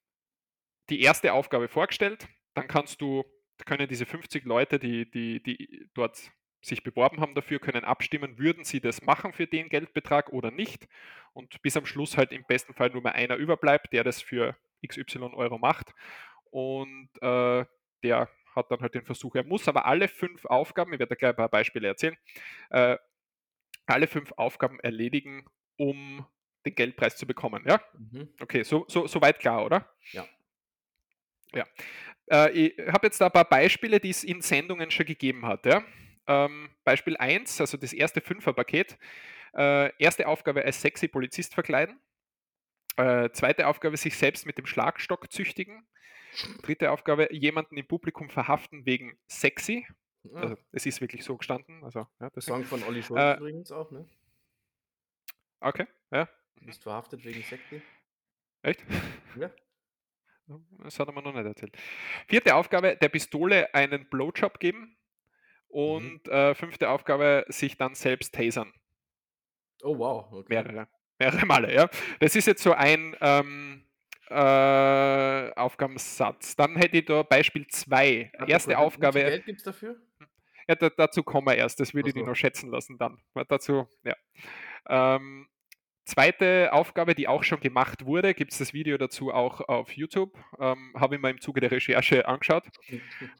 die erste Aufgabe vorgestellt, dann kannst du können diese 50 Leute, die, die, die dort sich beworben haben dafür, können abstimmen, würden sie das machen für den Geldbetrag oder nicht. Und bis am Schluss halt im besten Fall nur mal einer überbleibt, der das für XY Euro macht. Und äh, der hat dann halt den Versuch. Er muss aber alle fünf Aufgaben, ich werde da gleich ein paar Beispiele erzählen, äh, alle fünf Aufgaben erledigen, um den Geldpreis zu bekommen. Ja? Mhm. Okay, so, so, so weit klar, oder? Ja. Ja. Äh, ich habe jetzt da ein paar Beispiele, die es in Sendungen schon gegeben hat. Ja? Ähm, Beispiel 1, also das erste Fünferpaket. Äh, erste Aufgabe als sexy Polizist verkleiden. Äh, zweite Aufgabe, sich selbst mit dem Schlagstock züchtigen. Dritte Aufgabe, jemanden im Publikum verhaften wegen sexy. Ja. Also, es ist wirklich so gestanden. Also, ja, das Song von Olli Schulz äh, übrigens auch, ne? Okay, ja. Du bist verhaftet wegen sexy. Echt? Ja. Das hat er mir noch nicht erzählt. Vierte Aufgabe, der Pistole einen Blowjob geben. Und mhm. äh, fünfte Aufgabe, sich dann selbst tasern. Oh wow. Okay. Mehrere. Mehrere Male, ja. Das ist jetzt so ein ähm, äh, Aufgabensatz. Dann hätte ich da Beispiel 2. Erste cool. Aufgabe. Wie viel Geld gibt es dafür? Ja, da, dazu kommen wir erst. Das würde ich dir noch schätzen lassen dann. Dazu, ja. Ähm, Zweite Aufgabe, die auch schon gemacht wurde, gibt es das Video dazu auch auf YouTube, ähm, habe ich mir im Zuge der Recherche angeschaut.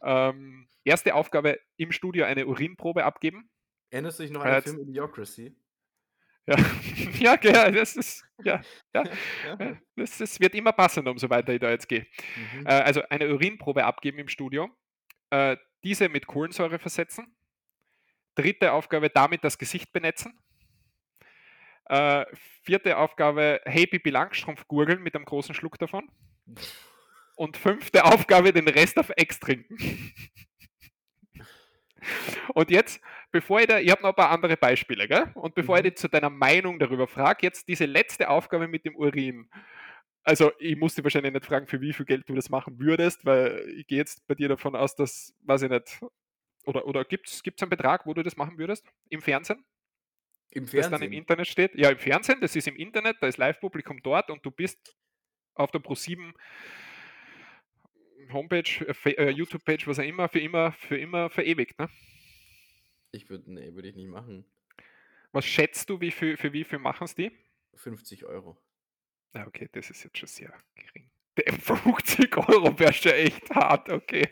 ähm, erste Aufgabe, im Studio eine Urinprobe abgeben. Erinnerst du dich noch an den Film Idiocracy? Ja, ja, ja, das ist, ja, ja, ja. Das, das, wird immer passender, umso weiter ich da jetzt gehe. Mhm. Äh, also eine Urinprobe abgeben im Studio. Äh, diese mit Kohlensäure versetzen. Dritte Aufgabe, damit das Gesicht benetzen. Äh, vierte Aufgabe, hey Bibi Langstrumpf gurgeln mit einem großen Schluck davon. Und fünfte Aufgabe, den Rest auf Ex trinken. Und jetzt, bevor ich da, ich habe noch ein paar andere Beispiele, gell? Und bevor mhm. ich dich zu deiner Meinung darüber frage, jetzt diese letzte Aufgabe mit dem Urin. Also, ich musste wahrscheinlich nicht fragen, für wie viel Geld du das machen würdest, weil ich gehe jetzt bei dir davon aus, dass, weiß ich nicht, oder, oder gibt es einen Betrag, wo du das machen würdest? Im Fernsehen? Im Fernsehen? Das dann im Internet steht? Ja, im Fernsehen, das ist im Internet, da ist Live-Publikum dort und du bist auf der Pro7 Homepage, äh, äh, YouTube-Page, was auch immer, für immer, für immer verewigt, ne? Ich würde, nee, würde ich nicht machen. Was schätzt du, wie viel, für wie viel machen es die? 50 Euro. Ja, okay, das ist jetzt schon sehr gering. Der 50 Euro wäre schon echt hart, okay.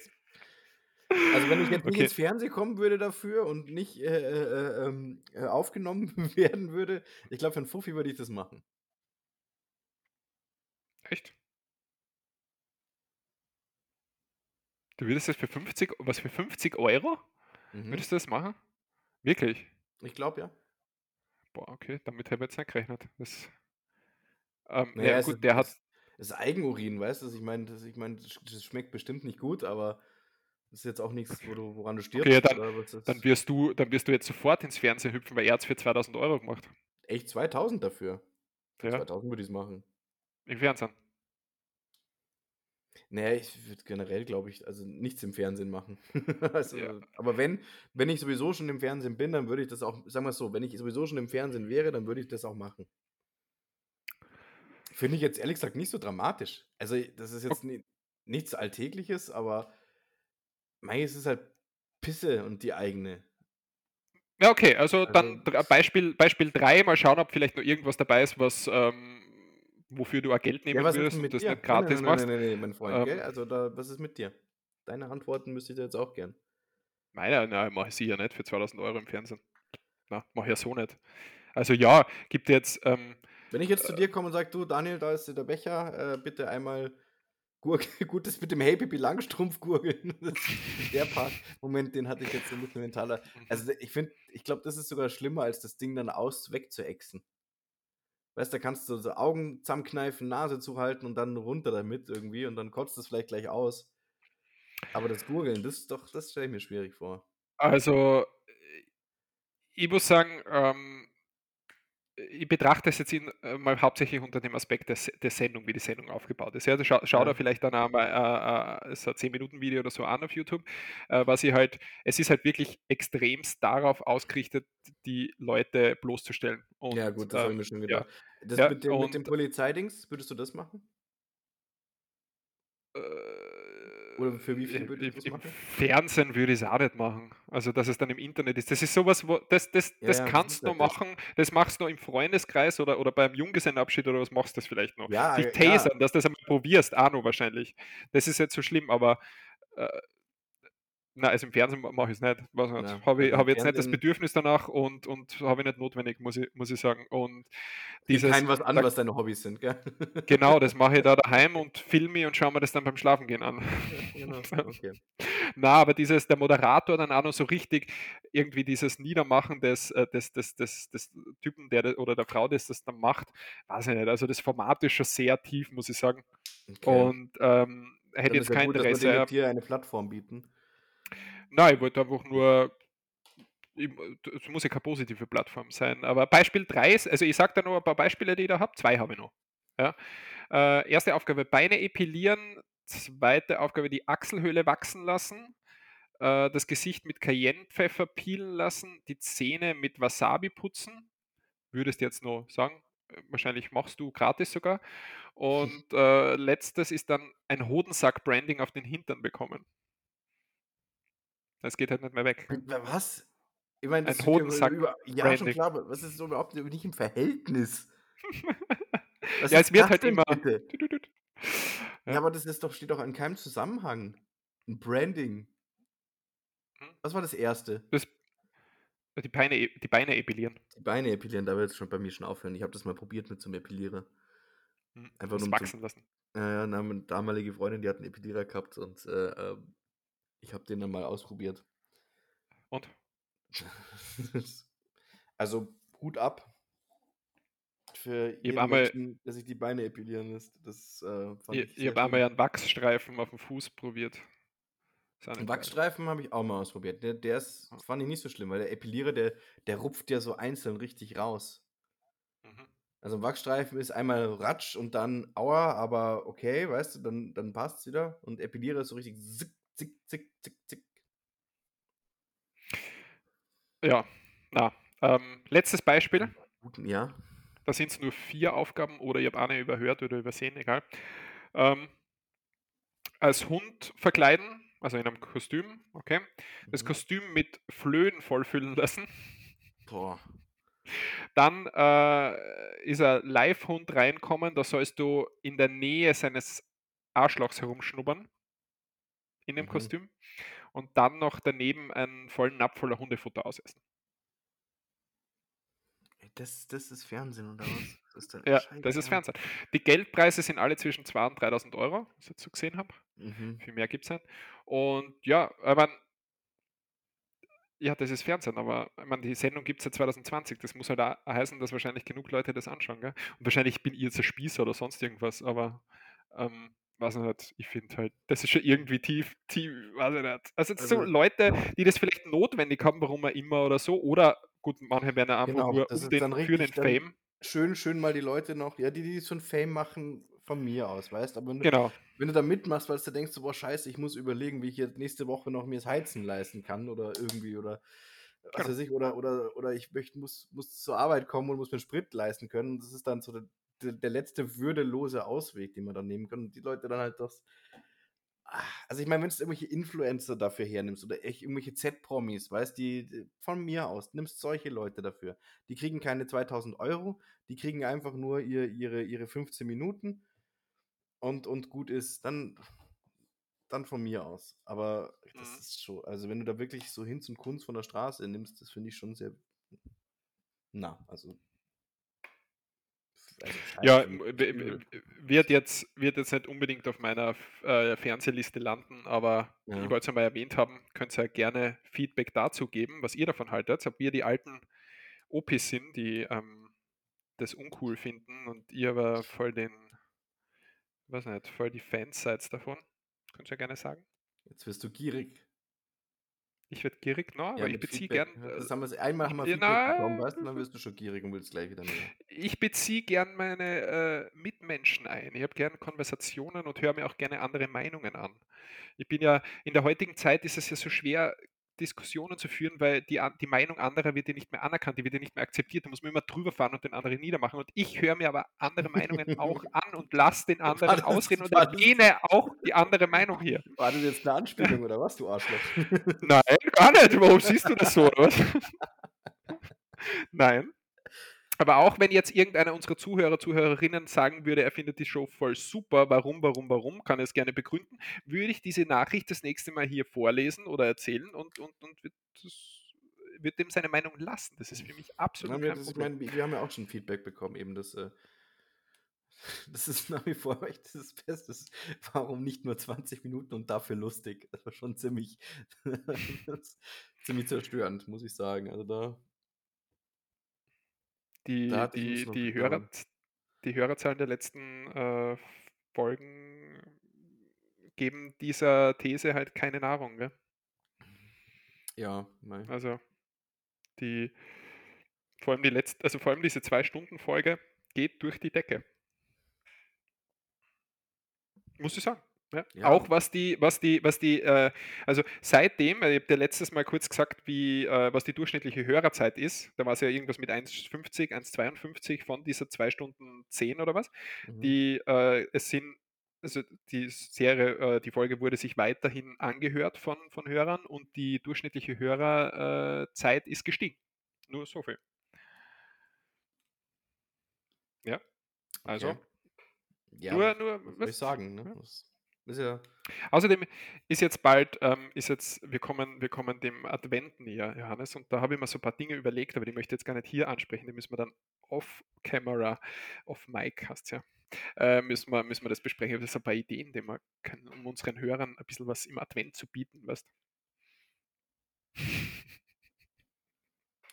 Also wenn ich jetzt nicht ins Fernsehen kommen würde dafür und nicht äh, äh, ähm, äh, aufgenommen werden würde, ich glaube, für einen Fuffi würde ich das machen. Echt? Du würdest das für 50, was für 50 Euro? Mhm. Würdest du das machen? Wirklich? Ich glaube ja. Boah, okay, damit habe ich jetzt nicht gerechnet. Das, ähm, naja, ja, gut, ist, der hat. Das ist Eigenurin, weißt du? Ich meine, ich mein, das schmeckt bestimmt nicht gut, aber das ist jetzt auch nichts, wo du, woran du stirbst. Okay, dann, dann, wirst du, dann wirst du jetzt sofort ins Fernsehen hüpfen, weil er hat es für 2000 Euro gemacht. Echt 2000 dafür? Für ja. 2000 würde ich es machen. Im Fernsehen? Naja, ich würde generell, glaube ich, also nichts im Fernsehen machen. also, ja. Aber wenn, wenn ich sowieso schon im Fernsehen bin, dann würde ich das auch, sagen wir es so, wenn ich sowieso schon im Fernsehen wäre, dann würde ich das auch machen. Finde ich jetzt ehrlich gesagt nicht so dramatisch. Also, das ist jetzt okay. nichts Alltägliches, aber mei, es ist halt Pisse und die eigene. Ja, okay, also, also dann Beispiel, Beispiel 3, mal schauen, ob vielleicht noch irgendwas dabei ist, was ähm, wofür du auch Geld nehmen ja, würdest und das dir? nicht gratis nein, nein, machst. Nein, nein, nein, mein Freund, ähm, Also da, was ist mit dir? Deine Antworten müsste ich jetzt auch gern. Meiner, nein, mache ich sicher nicht für 2000 Euro im Fernsehen. Na, mache ich ja so nicht. Also ja, gibt jetzt. Ähm, Wenn ich jetzt zu dir komme und sage, du Daniel, da ist der Becher, äh, bitte einmal Gut, das mit dem Hey Baby Langstrumpf gurgeln. der Part, Moment, den hatte ich jetzt so ein bisschen mentaler. Also ich finde, ich glaube, das ist sogar schlimmer, als das Ding dann aus wegzuexen. Weißt du, da kannst du so Augen zusammenkneifen, Nase zuhalten und dann runter damit irgendwie und dann kotzt es vielleicht gleich aus. Aber das Gurgeln, das doch, das stelle ich mir schwierig vor. Also, ich muss sagen, ähm, ich betrachte es jetzt in, äh, mal hauptsächlich unter dem Aspekt des, der Sendung, wie die Sendung aufgebaut ist. Ja, also schau, schau ja. da vielleicht dann einmal äh, äh, so ein 10-Minuten-Video oder so an auf YouTube, äh, was ich halt, es ist halt wirklich extremst darauf ausgerichtet, die Leute bloßzustellen. Und, ja, gut, das ähm, habe ich mir schon gedacht. Ja. Das ja, mit, dem, mit dem Polizeidings, würdest du das machen? Äh, oder für wie viel würde ich das Im Fernsehen würde ich es auch nicht machen. Also, dass es dann im Internet ist. Das ist sowas, wo, das, das, das ja, kannst du halt machen, das machst du im Freundeskreis oder, oder beim Junggesellenabschied oder was machst du das vielleicht noch. Ja, Dich tasern, ja. dass du das einmal probierst, auch noch wahrscheinlich. Das ist jetzt so schlimm, aber äh, Nein, also im Fernsehen mache ich es nicht. nicht. Habe ich, also hab jetzt nicht das Bedürfnis danach und, und habe ich nicht notwendig, muss ich, muss ich sagen. Und dieses, kein was an, was deine Hobbys sind, gell? Genau, das mache ich da daheim und filme und schaue mir das dann beim Schlafengehen an. genau, okay. Na, aber dieses, der Moderator dann auch noch so richtig irgendwie dieses Niedermachen des, äh, des, des, des, des Typen, der oder der Frau, das das dann macht, weiß ich nicht. Also das Format ist schon sehr tief, muss ich sagen. Okay. Und ähm, hätte jetzt kein Interesse. Dass wir hier eine Plattform bieten. Nein, ich wollte einfach nur, es muss ja keine positive Plattform sein. Aber Beispiel 3 ist, also ich sage da noch ein paar Beispiele, die ich da habe. Zwei habe ich noch. Ja. Äh, erste Aufgabe, Beine epilieren. Zweite Aufgabe, die Achselhöhle wachsen lassen. Äh, das Gesicht mit Cayennepfeffer peelen lassen. Die Zähne mit Wasabi putzen. Würdest du jetzt noch sagen, wahrscheinlich machst du gratis sogar. Und äh, letztes ist dann ein Hodensack-Branding auf den Hintern bekommen. Das geht halt nicht mehr weg. Was? Ich meine, das Ein Hodensack. Über, ja, schon klar, aber was ist so überhaupt nicht im Verhältnis? ja, es wird halt immer. Ja. ja. aber das ist doch, steht doch in keinem Zusammenhang. Ein Branding. Hm? Was war das erste? Das, die, Beine, e, die Beine epilieren. Die Beine epilieren, da wird es schon bei mir schon aufhören. Ich habe das mal probiert mit zum Epilierer. Hm, Einfach nur. Wachsen zum, lassen. Ja, ja, eine damalige Freundin, die hat einen Epilierer gehabt und äh, ähm, Ich habe den dann mal ausprobiert. Und? also Hut ab für Ich jeden habe einmal, Menschen, der sich die Beine epilieren lässt. Das äh, fand ich, ich ich sehr hab einmal schön. einen Wachsstreifen auf dem Fuß probiert. Einen. Wachsstreifen habe ich auch mal ausprobiert. Der, der ist, Ja. fand ich nicht so schlimm, weil der Epilierer, der, der rupft ja so einzeln richtig raus. Mhm. Also ein Wachsstreifen ist einmal Ratsch und dann Aua, aber okay, weißt du, dann, dann passt es wieder. Und Epilierer ist so richtig zick, zick, zick, zick, zick. Ja, na. Ähm, letztes Beispiel. Guten, ja. Da sind es nur vier Aufgaben oder ich habe eine überhört oder übersehen, egal. Ähm, als Hund verkleiden, also in einem Kostüm, okay. Das Mhm. Kostüm mit Flöhen vollfüllen lassen. Boah. Dann äh, ist ein Live-Hund reinkommen, da sollst du in der Nähe seines Arschlochs herumschnuppern. In dem Mhm. Kostüm. Und dann noch daneben einen vollen Napf voller Hundefutter ausessen. Das, das ist Fernsehen oder was? Das ist Ja, scheiß das ist Fernsehen. Die Geldpreise sind alle zwischen 2.000 und 3.000 Euro, was ich jetzt so gesehen habe. Mhm. Viel mehr gibt es nicht. Und ja, mein, ja, das ist Fernsehen, aber ich mein, die Sendung gibt es seit 2020. Das muss halt auch heißen, dass wahrscheinlich genug Leute das anschauen. Gell? Und wahrscheinlich bin ich jetzt ein Spießer oder sonst irgendwas, aber ähm, weiß ich nicht, ich finde halt, das ist schon irgendwie tief, tief, weiß ich nicht. Also, jetzt so Also, Leute, die das vielleicht notwendig haben, warum auch immer oder so, oder gut, manche werden einfach genau, nur um den, für den Fame. schön, schön mal die Leute noch, ja, die, die so ein Fame machen, von mir aus, weißt aber wenn du, Genau. wenn du da mitmachst, weil du denkst, so, boah, scheiße, ich muss überlegen, wie ich jetzt nächste Woche noch mir das Heizen leisten kann oder irgendwie oder was Genau. weiß ich, oder, oder, oder ich möchte, muss, muss zur Arbeit kommen und muss mir Sprit leisten können. Und das ist dann so der, der, letzte würdelose Ausweg, den man dann nehmen kann. Und die Leute dann halt das. Also ich meine, wenn du irgendwelche Influencer dafür hernimmst oder echt irgendwelche Z-Promis, weißt die von mir aus, nimmst solche Leute dafür. Die kriegen keine 2000 Euro, die kriegen einfach nur ihr, ihre, ihre 15 Minuten und, und gut ist, dann, dann von mir aus. Aber das Mhm. ist schon, also wenn du da wirklich so Hinz und Kunst von der Straße nimmst, das finde ich schon sehr, na, also, also Ja, wird jetzt, wird jetzt nicht unbedingt auf meiner äh, Fernsehliste landen, aber ich Ja. wollte es einmal erwähnt haben, könnt ihr ja gerne Feedback dazu geben, was ihr davon haltet, ob wir die alten OPs sind, die ähm, das uncool finden und ihr aber voll den, weiß nicht, voll die Fans seid davon. Könnt ihr ja gerne sagen. Jetzt wirst du gierig. Ich werde gierig, no, Ja, aber ich beziehe Feedback. gern, Ja, Das äh, haben wir, einmal haben wir ich, Feedback bekommen, weißt du, dann wirst du schon gierig und willst gleich wieder mehr. ich beziehe gern meine äh, Mitmenschen ein. Ich habe gern Konversationen und höre mir auch gerne andere Meinungen an. Ich bin ja, in der heutigen Zeit ist es ja so schwer, Diskussionen zu führen, weil die, die Meinung anderer wird ja nicht mehr anerkannt, die wird ja nicht mehr akzeptiert. Da muss man immer drüber fahren und den anderen niedermachen. Und ich höre mir aber andere Meinungen auch an und lasse den anderen das, ausreden und erwähne auch die andere Meinung hier. war das jetzt eine Anspielung oder was, du Arschloch? Nein, gar nicht. Warum siehst du das so, oder was? Nein. Aber auch wenn jetzt irgendeiner unserer Zuhörer, Zuhörerinnen sagen würde, er findet die Show voll super, warum, warum, warum, kann er es gerne begründen, würde ich diese Nachricht das nächste Mal hier vorlesen oder erzählen und, und, und wird, wird dem seine Meinung lassen. Das ist für mich Ja, absolut wir, kein Problem. meine, wir haben ja auch schon Feedback bekommen, eben das, äh, das ist nach wie vor echt das Beste. Warum nicht nur 20 Minuten und dafür lustig? Das war schon ziemlich, ziemlich zerstörend, muss ich sagen. Also da Die, die, die, Hörer, die Hörerzahlen der letzten äh, Folgen geben dieser These halt keine Nahrung. Gell? Ja, mei. Also die, vor allem die letzte, also vor allem diese zwei Stunden Folge geht durch die Decke. Muss ich sagen. Ja. Ja, Auch was die, was die, was die, äh, also seitdem, äh, ich habe dir letztes Mal kurz gesagt, wie, äh, was die durchschnittliche Hörerzeit ist. Da war es ja irgendwas mit 1,50, 1,52 von dieser 2 Stunden 10 oder was. mhm. Die, äh, es sind, also die Serie, äh, die Folge wurde sich weiterhin angehört von, von Hörern und die durchschnittliche Hörerzeit ist gestiegen. Nur so viel. Ja, also okay. Ja, nur, nur, was soll ich sagen, ne? ja. Ist ja, Außerdem ist jetzt bald, ähm, ist jetzt, wir kommen, wir kommen dem Advent näher, Johannes, und da habe ich mir so ein paar Dinge überlegt, aber die möchte ich jetzt gar nicht hier ansprechen, die müssen wir dann off-camera, off-mic hast ja, Äh, müssen, wir, müssen wir das besprechen. Ich habe das ein paar Ideen, die wir können, um unseren Hörern ein bisschen was im Advent zu bieten, weißt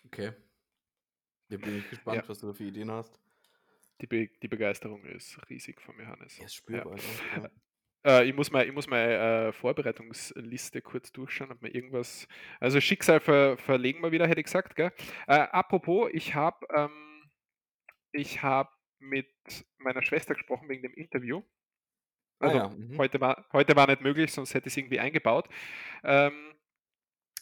Okay. Da bin ich gespannt, Ja. was du da für Ideen hast. Die, Be die Begeisterung ist riesig von mir, Hannes. Er ist spürbar. auch, ja. Äh, ich muss mal, ich muss meine äh, Vorbereitungsliste kurz durchschauen, ob mir irgendwas. Also Schicksal ver, verlegen wir wieder, hätte ich gesagt, gell? Äh, apropos, ich habe ähm, ich habe mit meiner Schwester gesprochen wegen dem Interview. Ah Also ja, mhm. heute war heute war nicht möglich, sonst hätte ich es irgendwie eingebaut. Ähm,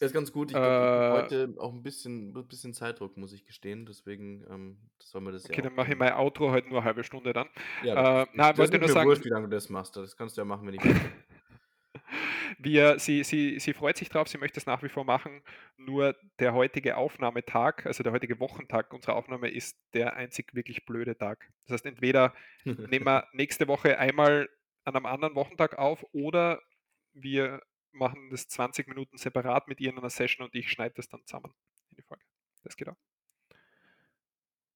Ist ganz gut. Ich glaube, äh, heute auch ein bisschen, ein bisschen Zeitdruck, muss ich gestehen. Deswegen ähm, sollen wir das ja okay, dann mache ich mein Outro heute nur eine halbe Stunde dann. Ja, Äh, das, na, das wollte ist nur sagen, wurscht, wie lange du das machst. Das kannst du ja machen, wenn ich. Wir, sie, sie, sie freut sich drauf, sie möchte es nach wie vor machen. Nur der heutige Aufnahmetag, also der heutige Wochentag unserer Aufnahme, ist der einzig wirklich blöde Tag. Das heißt, entweder nehmen wir nächste Woche einmal an einem anderen Wochentag auf oder wir machen das 20 Minuten separat mit ihr in einer Session und ich schneide das dann zusammen in die Folge. Das geht auch.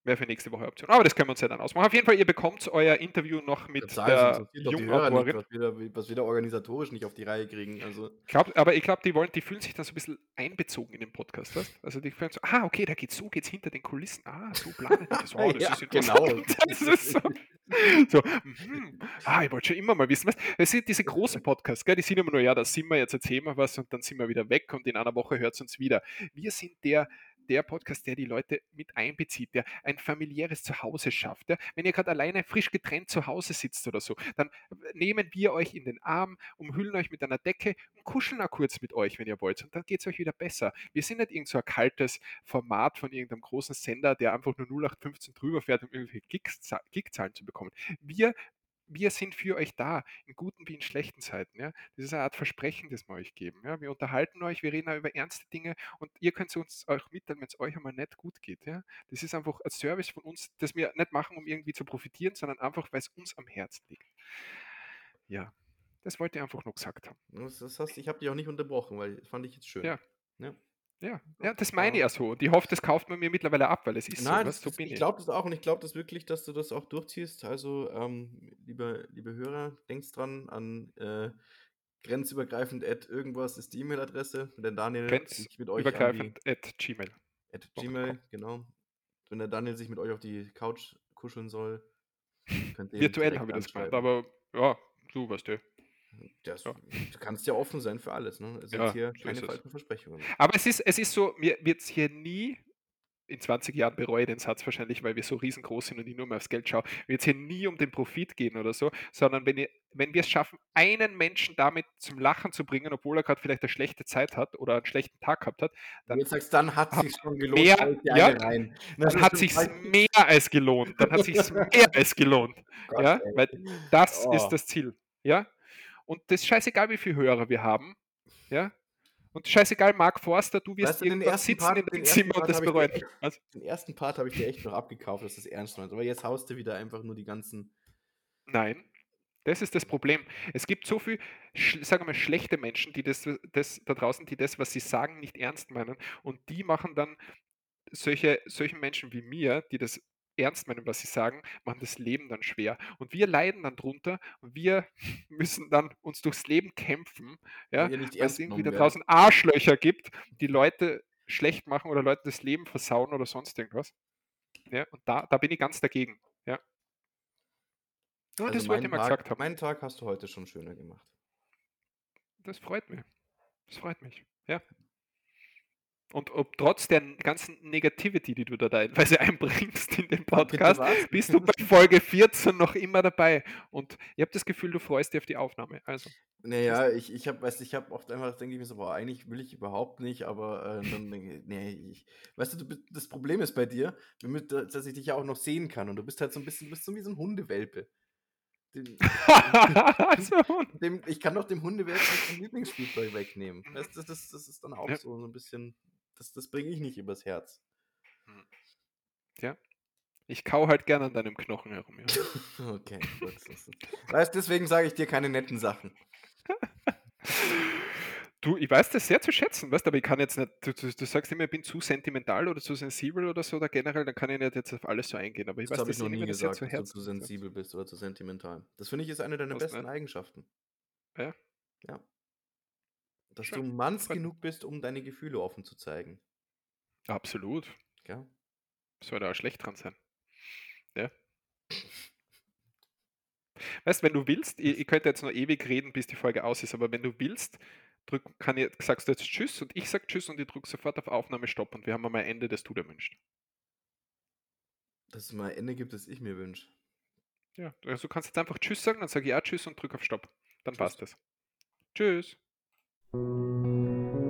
Wäre für nächste Woche Option. Aber das können wir uns ja dann ausmachen. Auf jeden Fall, ihr bekommt euer Interview noch mit sagen, es der Jungautorin. was wir, da, was wir da organisatorisch nicht auf die Reihe kriegen. Also, Glaub, aber ich glaube, die wollen, die fühlen sich dann so ein bisschen einbezogen in den Podcast, weißt? Also die fühlen so, ah, okay, da geht's so, geht's hinter den Kulissen. Ah, so planen das. Oh, das Ja, ist genau. Das ist so, so mhm. ah, ich wollte schon immer mal wissen, weißt? Es sind diese großen Podcasts, gell, die sind immer nur, ja, da sind wir, jetzt erzählen wir was und dann sind wir wieder weg und in einer Woche hört es uns wieder. Wir sind der, der Podcast, der die Leute mit einbezieht, der ein familiäres Zuhause schafft. Ja? Wenn ihr gerade alleine frisch getrennt zu Hause sitzt oder so, dann nehmen wir euch in den Arm, umhüllen euch mit einer Decke und kuscheln auch kurz mit euch, wenn ihr wollt. Und dann geht es euch wieder besser. Wir sind nicht irgend so ein kaltes Format von irgendeinem großen Sender, der einfach nur 0815 drüber fährt, um irgendwelche Klickzahlen zu bekommen. Wir wir sind für euch da, in guten wie in schlechten Zeiten. Ja? Das ist eine Art Versprechen, das wir euch geben. Ja? Wir unterhalten euch, wir reden auch über ernste Dinge und ihr könnt uns euch mitteilen, wenn es euch einmal nicht gut geht. Ja? Das ist einfach ein Service von uns, das wir nicht machen, um irgendwie zu profitieren, sondern einfach, weil es uns am Herzen liegt. Ja, das wollte ich einfach nur gesagt haben. das, das heißt, ich habe dich auch nicht unterbrochen, weil das fand ich jetzt schön. Ja. ja. Ja, ja, das meine ich ja so. Und ich hoffe, das kauft man mir mittlerweile ab, weil es ist Nein, so. das, so bin ich glaube das auch und ich glaube das wirklich, dass du das auch durchziehst. Also, ähm, liebe, liebe Hörer, denkt dran an äh, grenzübergreifend at irgendwas ist die E-Mail-Adresse. Wenn der Daniel sich mit euch an die, Grenzübergreifend at Gmail. at. Gmail, genau. Wenn der Daniel sich mit euch auf die Couch kuscheln soll, könnt ihr Virtuell habe ich das gemeint, anschreiben. aber ja, du weißt ja. Das, Ja. Du kannst ja offen sein für alles, ne? Es sind Ja, hier keine falschen Versprechungen. Aber es ist, es ist so, mir wird es hier nie, in 20 Jahren bereue ich den Satz wahrscheinlich, weil wir so riesengroß sind und ich nur mehr aufs Geld schaue, wird es hier nie um den Profit gehen oder so, sondern wenn, ihr, wenn wir es schaffen, einen Menschen damit zum Lachen zu bringen, obwohl er gerade vielleicht eine schlechte Zeit hat oder einen schlechten Tag gehabt hat, dann du jetzt sagst, dann hat sich schon gelohnt, mehr- ja, rein. dann hat sich mehr als gelohnt. Dann hat sich mehr als gelohnt. Ja, weil das Oh. ist das Ziel. Ja, und das ist scheißegal, wie viele Hörer wir haben. Ja, und scheißegal, Mark Forster, du wirst Weißt du, den irgendwann ersten sitzen Part- in den deinem Zimmer und das bereuen. Den ersten Part habe ich dir echt noch abgekauft, dass das ernst meinst. Aber jetzt haust du wieder einfach nur die ganzen. Nein, das ist das Problem. Es gibt so viel, sagen wir mal, schlechte Menschen, die das, das da draußen, die das, was sie sagen, nicht ernst meinen. Und die machen dann solche, solchen Menschen wie mir, die das ernst meinen, was sie sagen, machen das Leben dann schwer. Und wir leiden dann drunter und wir müssen dann uns durchs Leben kämpfen, ja, Weil es irgendwie da draußen Arschlöcher gibt, die Leute schlecht machen oder Leute das Leben versauen oder sonst irgendwas. Ja, und da, da bin ich ganz dagegen. Ja. Nur Also das wollte ich mal Tag, gesagt haben. Meinen Tag hast du heute schon schöner gemacht. Das freut mich. Das freut mich. Ja. Und ob trotz der ganzen Negativity, die du da teilweise einbringst in den Podcast, bist du bei Folge 14 noch immer dabei. Und ich habe das Gefühl, du freust dich auf die Aufnahme. Also, Naja, ich, ich habe, ich habe oft einfach, denke ich mir so, boah, eigentlich will ich überhaupt nicht, aber äh, dann denke ich, nee, ich, weißt du, du, das Problem ist bei dir, dass ich dich ja auch noch sehen kann und du bist halt so ein bisschen, du bist so wie so ein Hundewelpe. Den, also dem, ich kann doch dem Hundewelpen sein Lieblingsspielzeug wegnehmen. Du, das, das, das ist dann auch Ja. so, so ein bisschen, das, das bringe ich nicht übers Herz. ich kau halt gern an deinem Knochen herum. Ja. Okay, gut. das Weißt deswegen sage ich dir keine netten Sachen. Du, ich weiß das sehr zu schätzen, weißt, aber ich kann jetzt nicht du du du sagst immer, ich bin zu sentimental oder zu sensibel oder so oder generell, dann kann ich nicht jetzt auf alles so eingehen, aber ich Das weiß, habe ich dass noch nie mir das sehr zu gesagt, dass du zu sensibel bist oder zu sentimental. Das finde ich, ist eine deiner Was besten nicht? Eigenschaften. Ja. Ja. Dass du Manns genug bist, um deine Gefühle offen zu zeigen. Absolut. Was soll da auch schlecht dran sein? Ja. Weißt, wenn du willst, ich ich könnte jetzt noch ewig reden, bis die Folge aus ist, aber wenn du willst, drück kann ich sagst du jetzt Tschüss und ich sage Tschüss und ich drücke sofort auf Aufnahme Stopp und wir haben einmal ein Ende, das du dir wünschst. Dass es mal ein Ende gibt, das ich mir wünsche. Ja, also, du kannst jetzt einfach Tschüss sagen, dann sage ich auch Tschüss und drücke auf Stopp. Dann Tschüss. passt das. Tschüss. Música